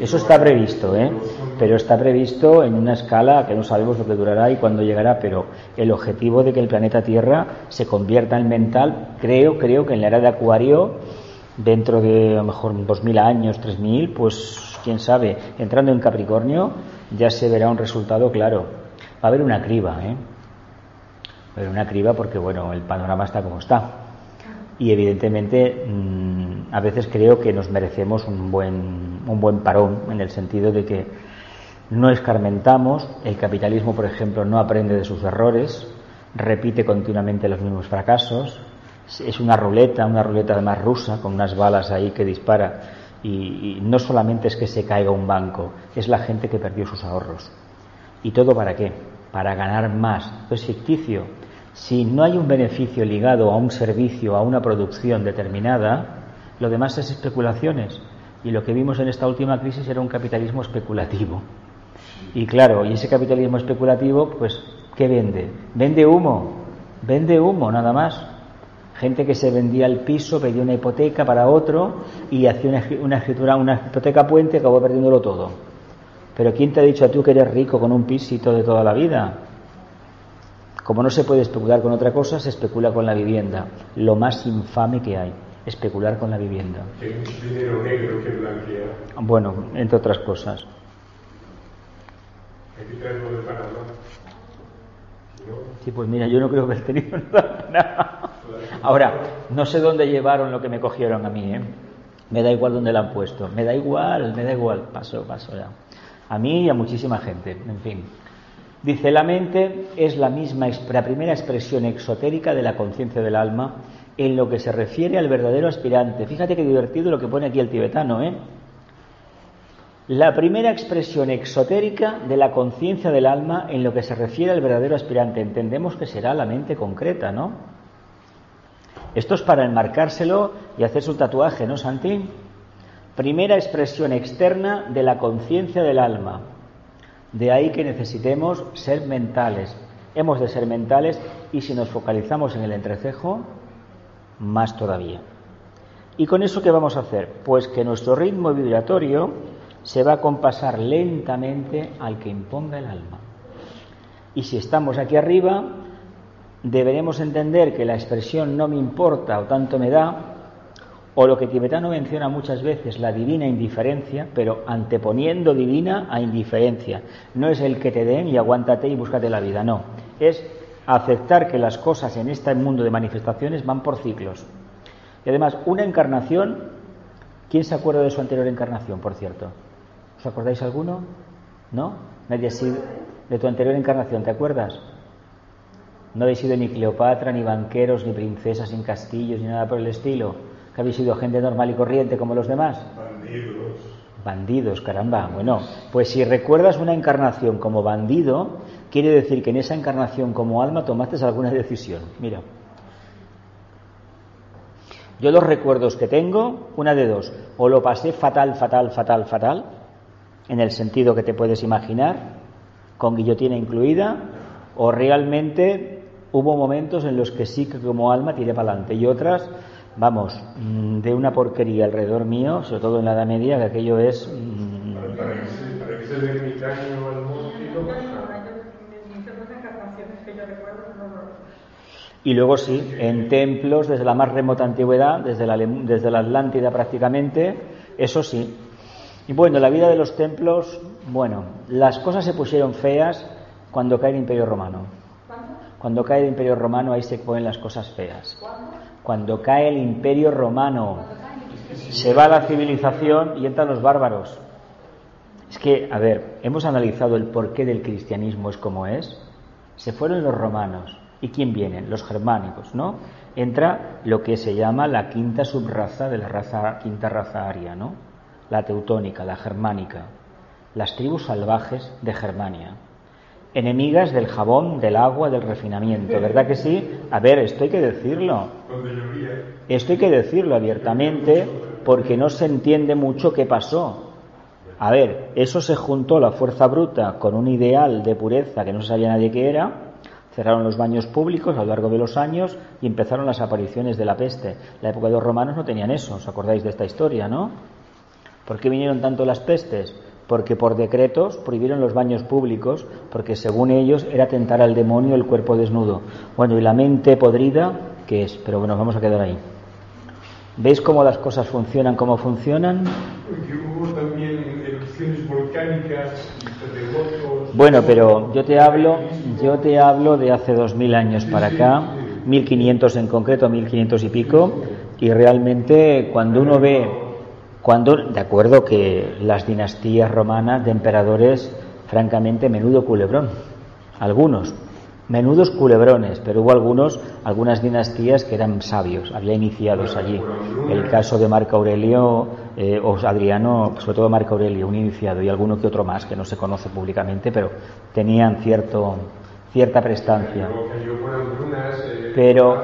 Speaker 1: Eso está previsto, ¿eh? pero está previsto en una escala que no sabemos lo que durará y cuándo llegará, pero el objetivo de que el planeta Tierra se convierta en mental, creo, creo que en la era de Acuario, dentro de a lo mejor 2.000 años, 3.000, pues quién sabe, entrando en Capricornio ya se verá un resultado claro. Va a haber una criba, ¿eh? Va a haber una criba porque, bueno, el panorama está como está. Y evidentemente mm, a veces creo que nos merecemos un buen, un buen parón en el sentido de que no escarmentamos, el capitalismo, por ejemplo, no aprende de sus errores, repite continuamente los mismos fracasos, es una ruleta, una ruleta además rusa, con unas balas ahí que dispara y, no solamente es que se caiga un banco, es la gente que perdió sus ahorros. ¿Y todo para qué? Para ganar más. Es ficticio. Si no hay un beneficio ligado a un servicio, a una producción determinada, lo demás es especulaciones. Y lo que vimos en esta última crisis era un capitalismo especulativo. Y claro, y ese capitalismo especulativo, pues, ¿qué vende? Vende humo, vende humo nada más. Gente que se vendía el piso, pedía una hipoteca para otro y hacía una, escritura, una hipoteca puente, acabó perdiéndolo todo. Pero ¿quién te ha dicho a tú que eres rico con un pisito de toda la vida? Como no se puede especular con otra cosa, se especula con la vivienda. Lo más infame que hay, especular con la vivienda.
Speaker 3: dinero negro que blanquea.
Speaker 1: Bueno, entre otras cosas.
Speaker 3: Aquí traemos de Panamá.
Speaker 1: Sí, pues mira, yo no creo que tenido <laughs> nada. Ahora, no sé dónde llevaron lo que me cogieron a mí, ¿eh? Me da igual dónde lo han puesto. Me da igual, me da igual. Paso, paso ya. A mí y a muchísima gente, en fin. Dice, la mente es la misma, la primera expresión exotérica de la conciencia del alma en lo que se refiere al verdadero aspirante. Fíjate qué divertido lo que pone aquí el tibetano, ¿eh? La primera expresión exotérica de la conciencia del alma en lo que se refiere al verdadero aspirante. Entendemos que será la mente concreta, ¿no? Esto es para enmarcárselo y hacer su tatuaje, ¿no, Santi? Primera expresión externa de la conciencia del alma. De ahí que necesitemos ser mentales. Hemos de ser mentales y si nos focalizamos en el entrecejo, más todavía. ¿Y con eso qué vamos a hacer? Pues que nuestro ritmo vibratorio se va a compasar lentamente al que imponga el alma. Y si estamos aquí arriba, deberemos entender que la expresión no me importa o tanto me da, o lo que tibetano menciona muchas veces, la divina indiferencia, pero anteponiendo divina a indiferencia. No es el que te den y aguántate y búscate la vida, no. Es aceptar que las cosas en este mundo de manifestaciones van por ciclos. Y además, una encarnación, ¿quién se acuerda de su anterior encarnación, por cierto? ¿Os acordáis alguno? ¿No? Nadie sido de tu anterior encarnación, ¿te acuerdas? No habéis sido ni Cleopatra, ni banqueros, ni princesas, ni castillos, ni nada por el estilo. Que habéis sido gente normal y corriente como los demás.
Speaker 3: Bandidos.
Speaker 1: Bandidos, caramba. Bueno, pues si recuerdas una encarnación como bandido, quiere decir que en esa encarnación como alma tomaste alguna decisión. Mira. Yo los recuerdos que tengo, una de dos, o lo pasé fatal, fatal, fatal, fatal, en el sentido que te puedes imaginar, con guillotina incluida, o realmente hubo momentos en los que sí que como alma tiré para adelante y otras, vamos, mm, de una porquería alrededor mío, sobre todo en la Edad Media, que aquello es...
Speaker 3: Y
Speaker 1: luego sí, en templos desde la más remota antigüedad, desde la, desde la Atlántida prácticamente, eso sí. Y bueno, la vida de los templos, bueno, las cosas se pusieron feas cuando cae el Imperio Romano. Cuando cae el Imperio Romano ahí se ponen las cosas feas. Cuando cae el Imperio Romano se va la civilización y entran los bárbaros. Es que, a ver, hemos analizado el porqué del cristianismo es como es. Se fueron los romanos. ¿Y quién vienen? Los germánicos, ¿no? Entra lo que se llama la quinta subraza de la raza, quinta raza aria, ¿no? La teutónica, la germánica. Las tribus salvajes de Germania. Enemigas del jabón, del agua, del refinamiento. ¿Verdad que sí? A ver, esto hay que decirlo. Esto hay que decirlo abiertamente porque no se entiende mucho qué pasó. A ver, eso se juntó la fuerza bruta con un ideal de pureza que no sabía nadie qué era. Cerraron los baños públicos a lo largo de los años y empezaron las apariciones de la peste. La época de los romanos no tenían eso, ¿os acordáis de esta historia, no? ¿Por qué vinieron tanto las pestes? Porque por decretos prohibieron los baños públicos, porque según ellos era tentar al demonio el cuerpo desnudo. Bueno, y la mente podrida, ¿qué es? Pero bueno, vamos a quedar ahí. ¿Veis cómo las cosas funcionan, cómo funcionan?
Speaker 3: Hubo también erupciones volcánicas, terremotos.
Speaker 1: Bueno, pero yo te hablo, yo te hablo de hace dos mil años para acá, 1500 en concreto, 1500 y pico, y realmente cuando uno ve, cuando, de acuerdo que las dinastías romanas de emperadores, francamente, menudo culebrón, algunos, menudos culebrones, pero hubo algunos, algunas dinastías que eran sabios, había iniciados allí. El caso de Marco Aurelio eh, o Adriano, sobre todo Marco Aurelio, un iniciado, y alguno que otro más que no se conoce públicamente, pero tenían cierto, cierta prestancia.
Speaker 3: Eh,
Speaker 1: Pero-.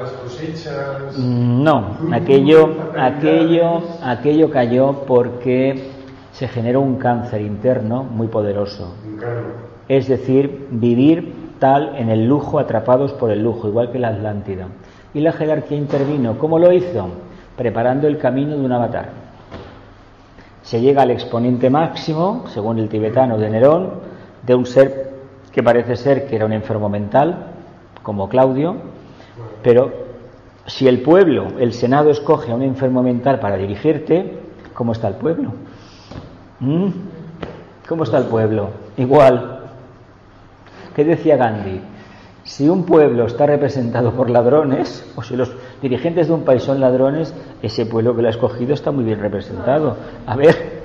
Speaker 1: Mm, No, aquello, aquello, aquello cayó porque se generó un cáncer interno muy poderoso. Es decir, vivir tal en el lujo, atrapados por el lujo, igual que la Atlántida. Y la jerarquía intervino. ¿Cómo lo hizo? Preparando el camino de un avatar. Se llega al exponente máximo, según el tibetano de Nerón, de un ser que parece ser que era un enfermo mental, como Claudio, pero si el pueblo, el Senado, escoge a un enfermo mental para dirigirte, ¿cómo está el pueblo? ¿Mm? ¿Cómo está el pueblo? Igual. ¿Qué decía Gandhi? Si un pueblo está representado por ladrones, o si los dirigentes de un país son ladrones, ese pueblo que lo ha escogido está muy bien representado. A ver,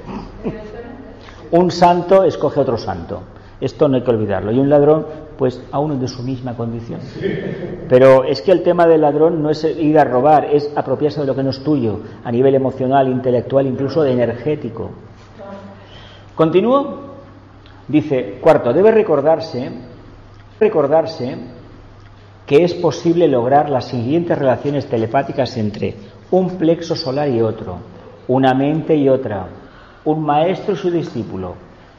Speaker 1: un santo escoge otro santo. Esto no hay que olvidarlo. Y un ladrón, pues a uno de su misma condición. Pero es que el tema del ladrón no es ir a robar, es apropiarse de lo que no es tuyo, a nivel emocional, intelectual, incluso de energético. ¿Continúo? Dice, cuarto, debe recordarse, recordarse que es posible lograr las siguientes relaciones telepáticas entre un plexo solar y otro, una mente y otra, un maestro y su discípulo,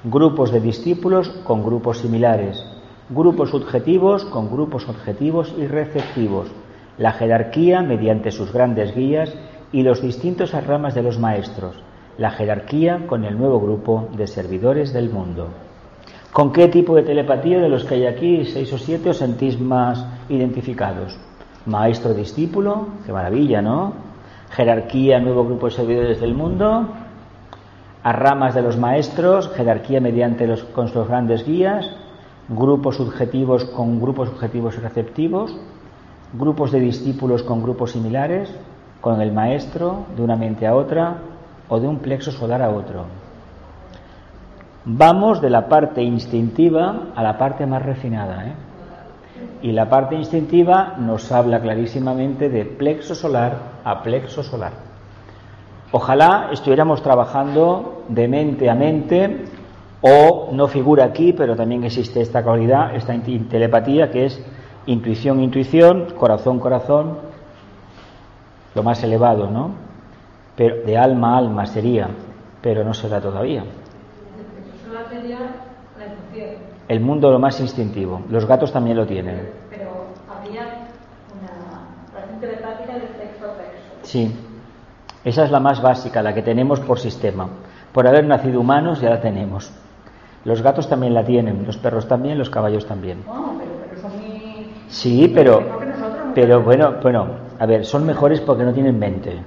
Speaker 1: grupos de discípulos con grupos similares, grupos subjetivos con grupos objetivos y receptivos, la jerarquía mediante sus grandes guías y los distintos ramas de los maestros, la jerarquía con el nuevo grupo de servidores del mundo. ¿Con qué tipo de telepatía de los que hay aquí, seis o siete, os sentís más identificados? Maestro-discípulo, qué maravilla, ¿no? Jerarquía, nuevo grupo de servidores del mundo. A ramas de los maestros, jerarquía mediante los, con sus grandes guías. Grupos subjetivos con grupos subjetivos receptivos. Grupos de discípulos con grupos similares. Con el maestro, de una mente a otra, o de un plexo solar a otro. Vamos de la parte instintiva a la parte más refinada. ¿eh? Y la parte instintiva nos habla clarísimamente de plexo solar a plexo solar. Ojalá estuviéramos trabajando de mente a mente o no figura aquí, pero también existe esta cualidad, esta telepatía que es intuición, intuición, corazón, corazón, lo más elevado, ¿no? Pero de alma a alma sería, pero no se da todavía. El mundo lo más instintivo. Los gatos también lo tienen.
Speaker 2: Pero habría una relación telepática de sexo a sexo.
Speaker 1: Sí. Esa es la más básica, la que tenemos por sistema. Por haber nacido humanos ya la tenemos. Los gatos también la tienen, los perros también, los caballos también.
Speaker 2: Oh, pero, pero son muy...
Speaker 1: Sí, pero, pero bueno, bueno, a ver, son mejores porque no tienen mente.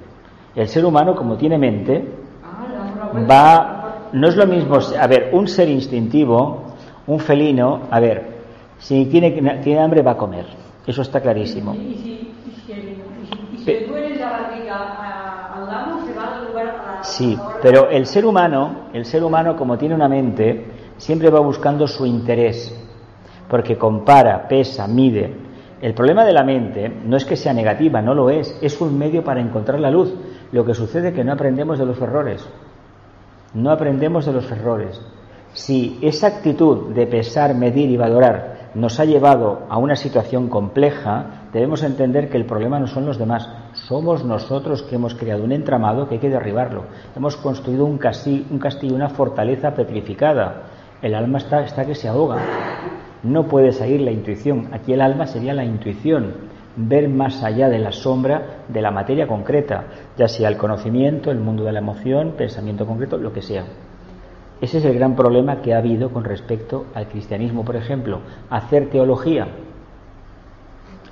Speaker 1: El ser humano, como tiene mente,
Speaker 2: Ah,
Speaker 1: va, no es lo mismo, a ver, un ser instintivo, un felino, a ver, si tiene, tiene hambre va a comer, eso está clarísimo.
Speaker 2: Y si, y si, y le duele la barriga se va lugar.
Speaker 1: Sí, pero el ser humano, el ser humano como tiene una mente, siempre va buscando su interés, porque compara, pesa, mide. El problema de la mente no es que sea negativa, no lo es, es un medio para encontrar la luz. Lo que sucede es que no aprendemos de los errores. No aprendemos de los errores. Si esa actitud de pesar, medir y valorar nos ha llevado a una situación compleja, debemos entender que el problema no son los demás, somos nosotros que hemos creado un entramado que hay que derribarlo. Hemos construido un castillo, un castillo una fortaleza petrificada. El alma está, está que se ahoga. No puede salir la intuición. Aquí el alma sería la intuición, ver más allá de la sombra de la materia concreta, ya sea el conocimiento, el mundo de la emoción, pensamiento concreto, lo que sea. Ese es el gran problema que ha habido con respecto al cristianismo, por ejemplo, hacer teología,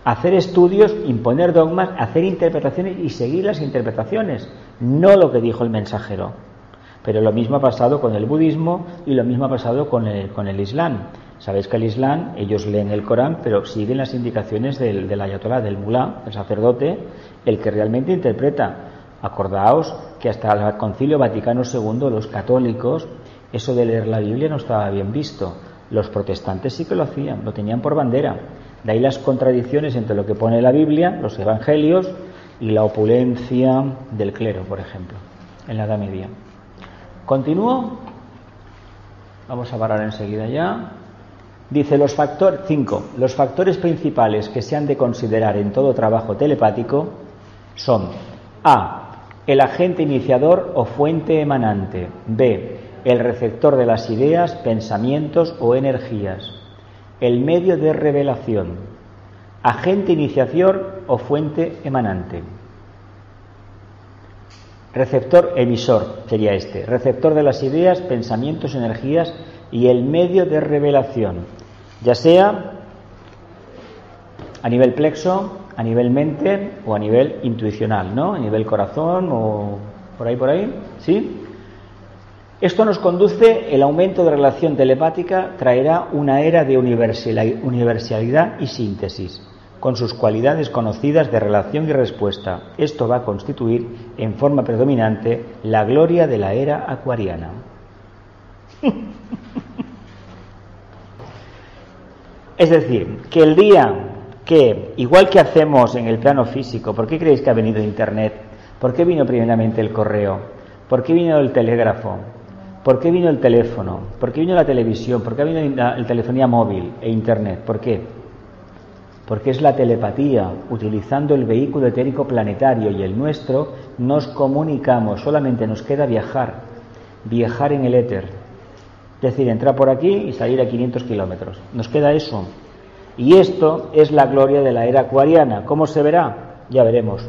Speaker 1: hacer estudios, imponer dogmas, hacer interpretaciones y seguir las interpretaciones, no lo que dijo el mensajero. Pero lo mismo ha pasado con el budismo y lo mismo ha pasado con el, con el islam. Sabéis que el islam, ellos leen el Corán, pero siguen las indicaciones del, del ayatolá, del mulá, el sacerdote, el que realmente interpreta. Acordaos que hasta el Concilio Vaticano II, los católicos, eso de leer la Biblia no estaba bien visto. Los protestantes sí que lo hacían, lo tenían por bandera. De ahí las contradicciones entre lo que pone la Biblia, los evangelios, y la opulencia del clero, por ejemplo, en la Edad Media. ¿Continúo? Vamos a parar enseguida ya. Dice los factores 5. Los factores principales que se han de considerar en todo trabajo telepático son A. El agente iniciador o fuente emanante. B. El receptor de las ideas, pensamientos o energías. El medio de revelación. Agente iniciador o fuente emanante. Receptor emisor sería este. Receptor de las ideas, pensamientos, energías y el medio de revelación. Ya sea a nivel plexo, a nivel mente o a nivel intuicional, ¿no? A nivel corazón o por ahí, por ahí, ¿sí? Esto nos conduce, el aumento de relación telepática traerá una era de universali- universalidad y síntesis, con sus cualidades conocidas de relación y respuesta. Esto va a constituir en forma predominante la gloria de la era acuariana. <laughs> Es decir, que el día que, igual que hacemos en el plano físico, ¿por qué creéis que ha venido Internet? ¿Por qué vino primeramente el correo? ¿Por qué vino el telégrafo? ¿Por qué vino el teléfono? ¿Por qué vino la televisión? ¿Por qué vino la, la telefonía móvil e Internet? ¿Por qué? Porque es la telepatía. Utilizando el vehículo etérico planetario y el nuestro, nos comunicamos. Solamente nos queda viajar. Viajar en el éter. Es decir, entrar por aquí y salir a 500 kilómetros. Nos queda eso. Y esto es la gloria de la era acuariana. ¿Cómo se verá? Ya veremos.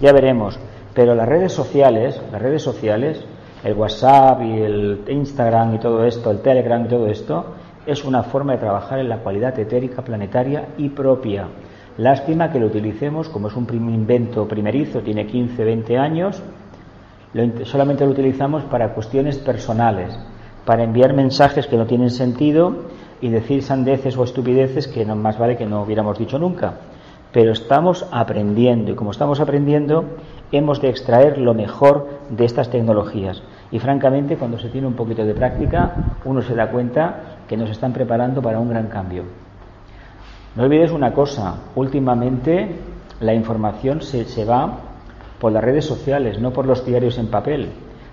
Speaker 1: Ya veremos. Pero las redes sociales, las redes sociales, el WhatsApp y el Instagram y todo esto, el Telegram y todo esto, es una forma de trabajar en la cualidad etérica planetaria y propia. Lástima que lo utilicemos, como es un invento primerizo, tiene 15, 20 años, solamente lo utilizamos para cuestiones personales, para enviar mensajes que no tienen sentido y decir sandeces o estupideces que no más vale que no hubiéramos dicho nunca. Pero estamos aprendiendo y como estamos aprendiendo hemos de extraer lo mejor de estas tecnologías. Y francamente, cuando se tiene un poquito de práctica, uno se da cuenta que nos están preparando para un gran cambio. No olvides una cosa, últimamente la información se, se va por las redes sociales, no por los diarios en papel.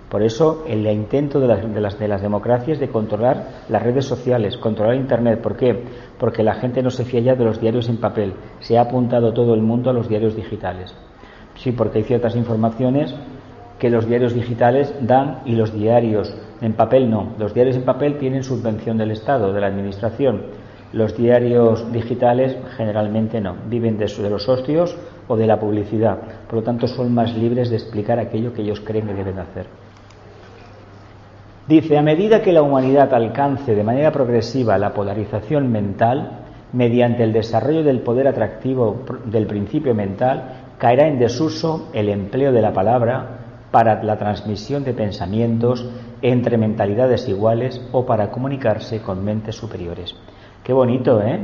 Speaker 1: Por eso el intento de las, de, las, de las, democracias de controlar las redes sociales, controlar Internet. ¿Por qué? Porque la gente no se fía ya de los diarios en papel. Se ha apuntado todo el mundo a los diarios digitales. Sí, porque hay ciertas informaciones que los diarios digitales dan y los diarios en papel no. Los diarios en papel tienen subvención del Estado, de la Administración. Los diarios digitales generalmente no. Viven de, los socios o de la publicidad. Por lo tanto, son más libres de explicar aquello que ellos creen que deben hacer. Dice, a medida que la humanidad alcance de manera progresiva la polarización mental, mediante el desarrollo del poder atractivo del principio mental, caerá en desuso el empleo de la palabra para la transmisión de pensamientos entre mentalidades iguales o para comunicarse con mentes superiores. Qué bonito, ¿eh?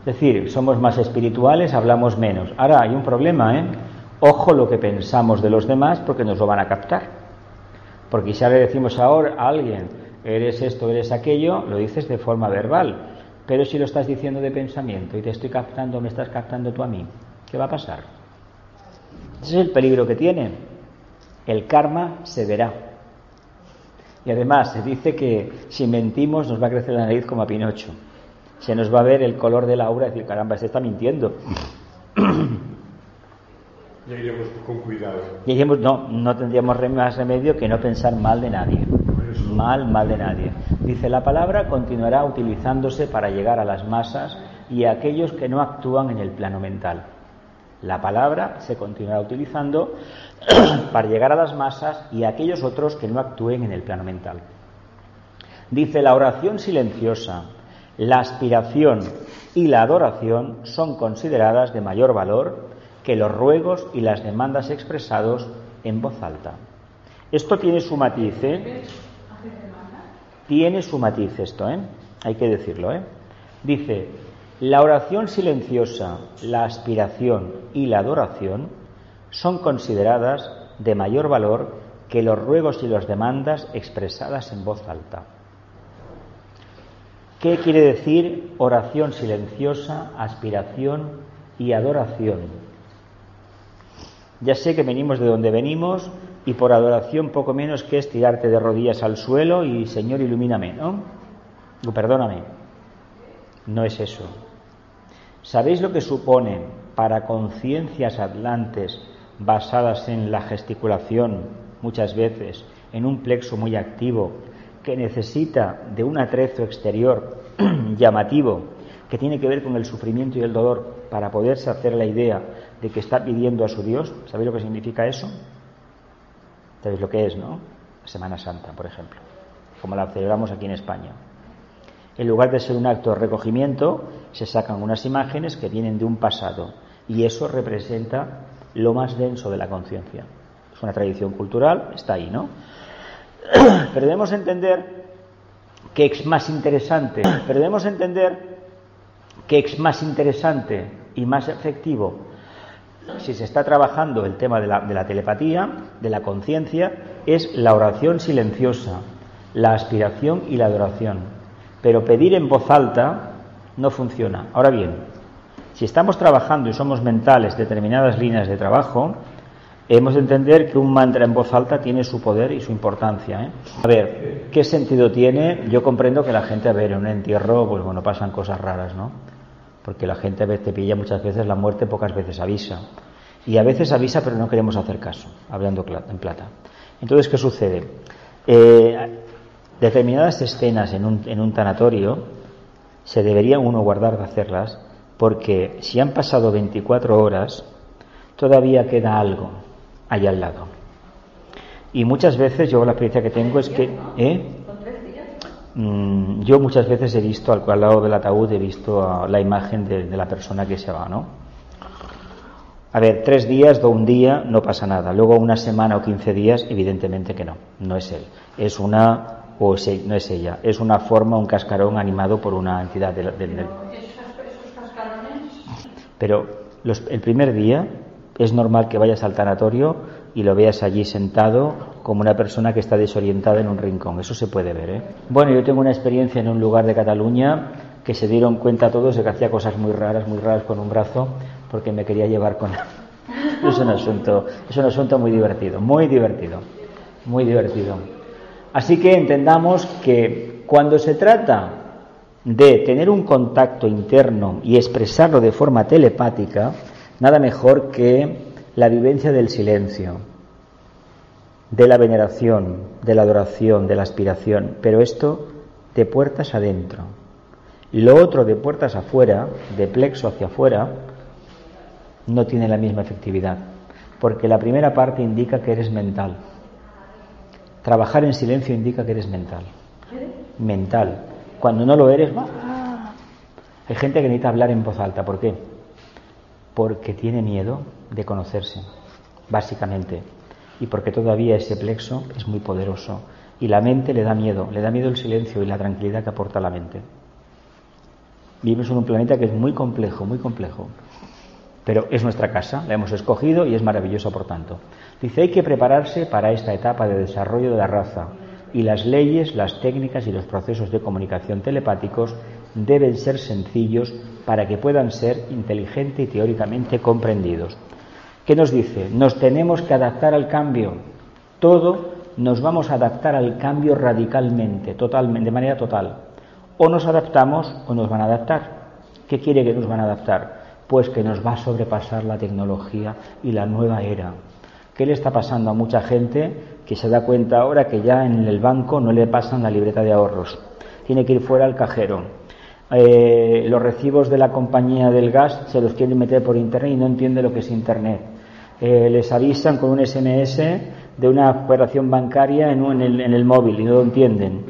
Speaker 1: Es decir, somos más espirituales, hablamos menos. Ahora hay un problema, ¿eh? Ojo lo que pensamos de los demás porque nos lo van a captar. Porque si le decimos ahora a alguien, eres esto, eres aquello, lo dices de forma verbal. Pero si lo estás diciendo de pensamiento y te estoy captando, me estás captando tú a mí, ¿qué va a pasar? Ese es el peligro que tiene. El karma se verá. Y además se dice que si mentimos nos va a crecer la nariz como a Pinocho. Se nos va a ver el color de la aura y decir, caramba, se está mintiendo.
Speaker 3: Ya iremos con cuidado.
Speaker 1: Y iremos, no, no tendríamos más remedio que no pensar mal de nadie. Mal, mal de nadie. Dice, la palabra continuará utilizándose para llegar a las masas y a aquellos que no actúan en el plano mental. La palabra se continuará utilizando <clears throat> para llegar a las masas y a aquellos otros que no actúen en el plano mental. Dice, la oración silenciosa, la aspiración y la adoración son consideradas de mayor valor que los ruegos y las demandas expresados en voz alta. Esto tiene su matiz, ¿eh? Tiene su matiz esto, ¿eh? Hay que decirlo, ¿eh? Dice, la oración silenciosa, la aspiración y la adoración son consideradas de mayor valor que los ruegos y las demandas expresadas en voz alta. ¿Qué quiere decir oración silenciosa, aspiración y adoración? Ya sé que venimos de donde venimos y por adoración poco menos que es tirarte de rodillas al suelo y Señor ilumíname, ¿no? Perdóname. No es eso. ¿Sabéis lo que supone para conciencias atlantes basadas en la gesticulación, muchas veces, en un plexo muy activo, que necesita de un atrezo exterior <clears throat> llamativo que tiene que ver con el sufrimiento y el dolor para poderse hacer la idea de que está pidiendo a su Dios. ¿Sabéis lo que significa eso? ¿Sabéis lo que es, no? Semana Santa, por ejemplo, como la celebramos aquí en España. En lugar de ser un acto de recogimiento, se sacan unas imágenes que vienen de un pasado y eso representa lo más denso de la conciencia. Es una tradición cultural, está ahí, ¿no? <clears throat> Pero debemos entender que es más interesante, <clears throat> pero debemos entender que es más interesante y más efectivo si se está trabajando el tema de la, de la telepatía, de la conciencia, es la oración silenciosa, la aspiración y la adoración. Pero pedir en voz alta no funciona. Ahora bien, si estamos trabajando y somos mentales determinadas líneas de trabajo, hemos de entender que un mantra en voz alta tiene su poder y su importancia. ¿eh? A ver, ¿qué sentido tiene? Yo comprendo que la gente, a ver, en un entierro, pues bueno, pasan cosas raras, ¿no? porque la gente te pilla muchas veces la muerte, pocas veces avisa. Y a veces avisa, pero no queremos hacer caso, hablando en plata. Entonces, ¿qué sucede? Eh, determinadas escenas en un, en un tanatorio se debería uno guardar de hacerlas, porque si han pasado 24 horas, todavía queda algo ahí al lado. Y muchas veces yo la experiencia que tengo es que... ¿eh? Mm, yo muchas veces he visto al, al lado del ataúd, he visto la imagen de, de, la persona que se va, ¿no? A ver, tres días, o un día, no pasa nada. Luego una semana o quince días, evidentemente que no, no es él. Es una, o es, no es ella, es una forma, un cascarón animado por una entidad del...
Speaker 2: ¿Esos cascarones?
Speaker 1: Pero los, el primer día es normal que vayas al tanatorio y lo veas allí sentado como una persona que está desorientada en un rincón. Eso se puede ver. ¿eh? Bueno, yo tengo una experiencia en un lugar de Cataluña que se dieron cuenta todos de que hacía cosas muy raras, muy raras con un brazo, porque me quería llevar con él. <laughs> Es un asunto, es un asunto muy divertido, muy divertido, muy divertido. Así que entendamos que cuando se trata de tener un contacto interno y expresarlo de forma telepática, nada mejor que la vivencia del silencio, de la veneración, de la adoración, de la aspiración, pero esto de puertas adentro. Lo otro de puertas afuera, de plexo hacia afuera, no tiene la misma efectividad, porque la primera parte indica que eres mental. Trabajar en silencio indica que eres mental. Mental. Cuando no lo eres, hay gente que necesita hablar en voz alta. ¿Por qué? Porque tiene miedo de conocerse, básicamente. Y porque todavía ese plexo es muy poderoso. Y la mente le da miedo, le da miedo el silencio y la tranquilidad que aporta la mente. Vivimos en un planeta que es muy complejo, muy complejo. Pero es nuestra casa, la hemos escogido y es maravillosa por tanto. Dice, hay que prepararse para esta etapa de desarrollo de la raza y las leyes, las técnicas y los procesos de comunicación telepáticos deben ser sencillos para que puedan ser inteligente y teóricamente comprendidos. ¿Qué nos dice? Nos tenemos que adaptar al cambio. Todo nos vamos a adaptar al cambio radicalmente, totalmente, de manera total. O nos adaptamos o nos van a adaptar. ¿Qué quiere que nos van a adaptar? Pues que nos va a sobrepasar la tecnología y la nueva era. ¿Qué le está pasando a mucha gente que se da cuenta ahora que ya en el banco no le pasan la libreta de ahorros? Tiene que ir fuera al cajero. Eh, los recibos de la compañía del gas se los quieren meter por internet y no entiende lo que es internet. Eh, les avisan con un SMS de una operación bancaria en, el, en el móvil y no lo entienden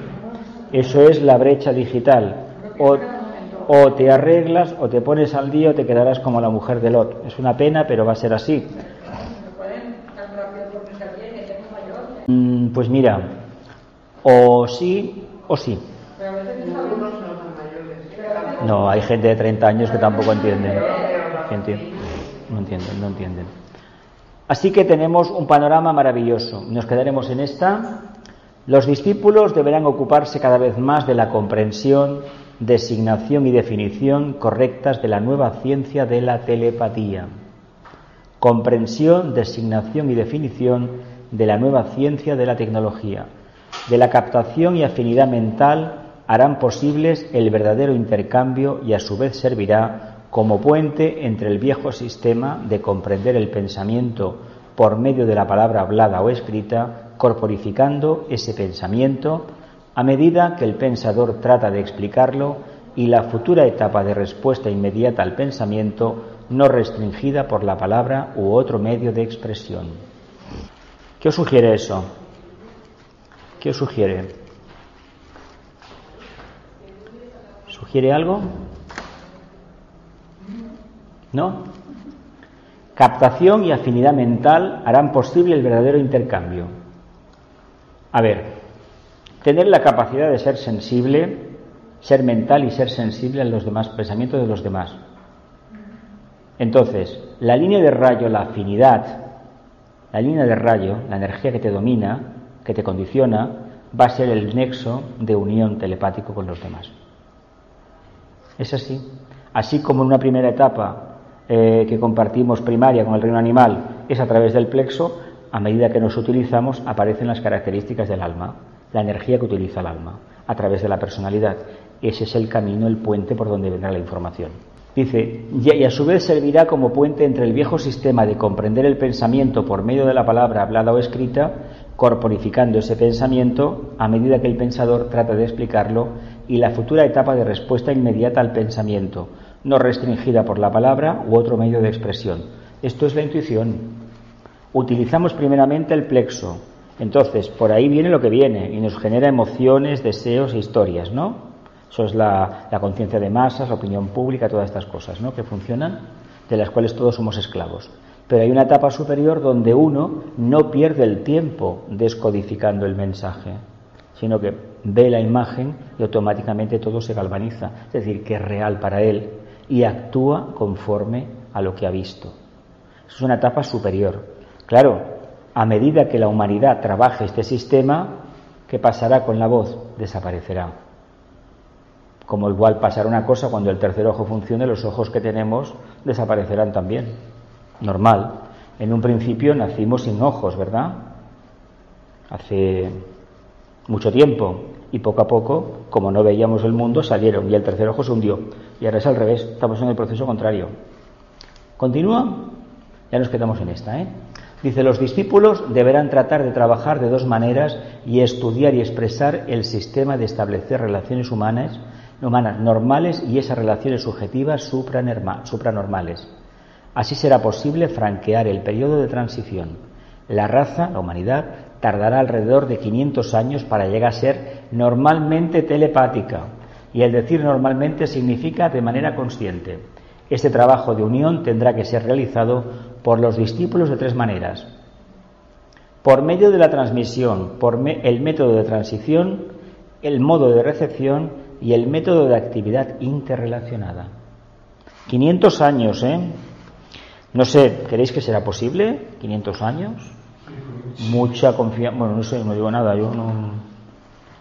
Speaker 1: eso es la brecha digital. O, te arreglas o te pones al día o te quedarás como la mujer de Lot. Es una pena, pero va a ser así. Mm, pues mira, o sí o sí. No, hay gente de 30 años que tampoco entienden. No entienden, no entienden. Así que tenemos un panorama maravilloso. Nos quedaremos en esta los discípulos deberán ocuparse cada vez más de la comprensión, designación y definición correctas de la nueva ciencia de la telepatía. Comprensión, designación y definición de la nueva ciencia de la tecnología. De la captación y afinidad mental harán posibles el verdadero intercambio y a su vez servirá como puente entre el viejo sistema de comprender el pensamiento por medio de la palabra hablada o escrita corporificando ese pensamiento a medida que el pensador trata de explicarlo y la futura etapa de respuesta inmediata al pensamiento no restringida por la palabra u otro medio de expresión. ¿Qué os sugiere eso? ¿Qué os sugiere? ¿Sugiere algo? ¿No? Captación y afinidad mental harán posible el verdadero intercambio. A ver, tener la capacidad de ser sensible, ser mental y ser sensible a los demás, pensamientos de los demás. Entonces, la línea de rayo, la afinidad, la línea de rayo, la energía que te domina, que te condiciona, va a ser el nexo de unión telepático con los demás. Es así. Así como en una primera etapa eh, que compartimos primaria con el reino animal es a través del plexo, a medida que nos utilizamos, aparecen las características del alma, la energía que utiliza el alma, a través de la personalidad. Ese es el camino, el puente por donde vendrá la información. Dice, y a su vez servirá como puente entre el viejo sistema de comprender el pensamiento por medio de la palabra hablada o escrita, corporificando ese pensamiento a medida que el pensador trata de explicarlo, y la futura etapa de respuesta inmediata al pensamiento, no restringida por la palabra u otro medio de expresión. Esto es la intuición, utilizamos primeramente el plexo. Entonces, por ahí viene lo que viene y nos genera emociones, deseos e historias, ¿no? Eso es la, conciencia de masas, la opinión pública, todas estas cosas, ¿no? Que funcionan, de las cuales todos somos esclavos. Pero hay una etapa superior donde uno no pierde el tiempo descodificando el mensaje, sino que ve la imagen y automáticamente todo se galvaniza, es decir, que es real para él y actúa conforme a lo que ha visto. Es una etapa superior. Claro, a medida que la humanidad trabaje este sistema, ¿qué pasará con la voz? Desaparecerá. Como igual pasará una cosa cuando el tercer ojo funcione, los ojos que tenemos desaparecerán también. Normal. En un principio nacimos sin ojos, ¿verdad? Hace mucho tiempo. Y poco a poco, como no veíamos el mundo, salieron y el tercer ojo se hundió. Y ahora es al revés, estamos en el proceso contrario. ¿Continúa? Ya nos quedamos en esta, ¿eh? Dice, los discípulos deberán tratar de trabajar de dos maneras y estudiar y expresar el sistema de establecer relaciones humanas, humanas normales y esas relaciones subjetivas supranormales. Así será posible franquear el periodo de transición. La raza, la humanidad, tardará alrededor de 500 años para llegar a ser normalmente telepática. Y el decir normalmente significa de manera consciente. Este trabajo de unión tendrá que ser realizado por los discípulos de tres maneras. Por medio de la transmisión, por el método de transición, el modo de recepción y el método de actividad interrelacionada. 500 años, ¿eh? No sé, ¿queréis que será posible? ¿500 años? Mucha confianza. Bueno, no sé, no digo nada, yo no.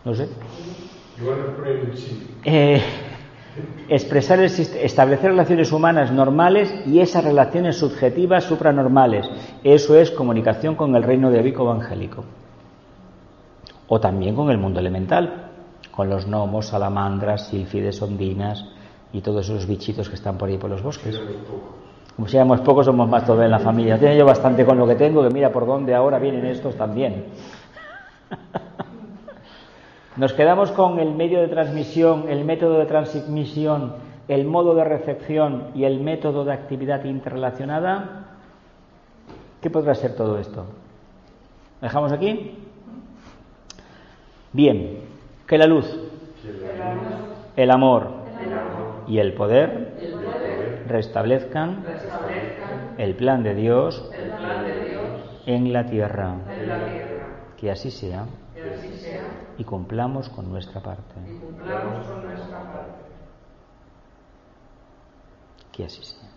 Speaker 1: No sé. Eh, expresar el, establecer relaciones humanas normales y esas relaciones subjetivas supranormales. Eso es comunicación con el reino de Vico evangélico. O también con el mundo elemental, con los gnomos, salamandras, sílfides, ondinas y todos esos bichitos que están por ahí por los bosques. Como seamos pocos, somos más todos en la familia. Tengo yo bastante con lo que tengo, que mira por dónde ahora vienen estos también. <laughs> Nos quedamos con el medio de transmisión, el método de transmisión, el modo de recepción y el método de actividad interrelacionada. ¿Qué podrá ser todo esto? ¿Dejamos aquí? Bien, que la luz, el amor. Y el poder restablezcan el plan de Dios en la tierra. Que así sea y cumplamos con nuestra parte. Que así sea.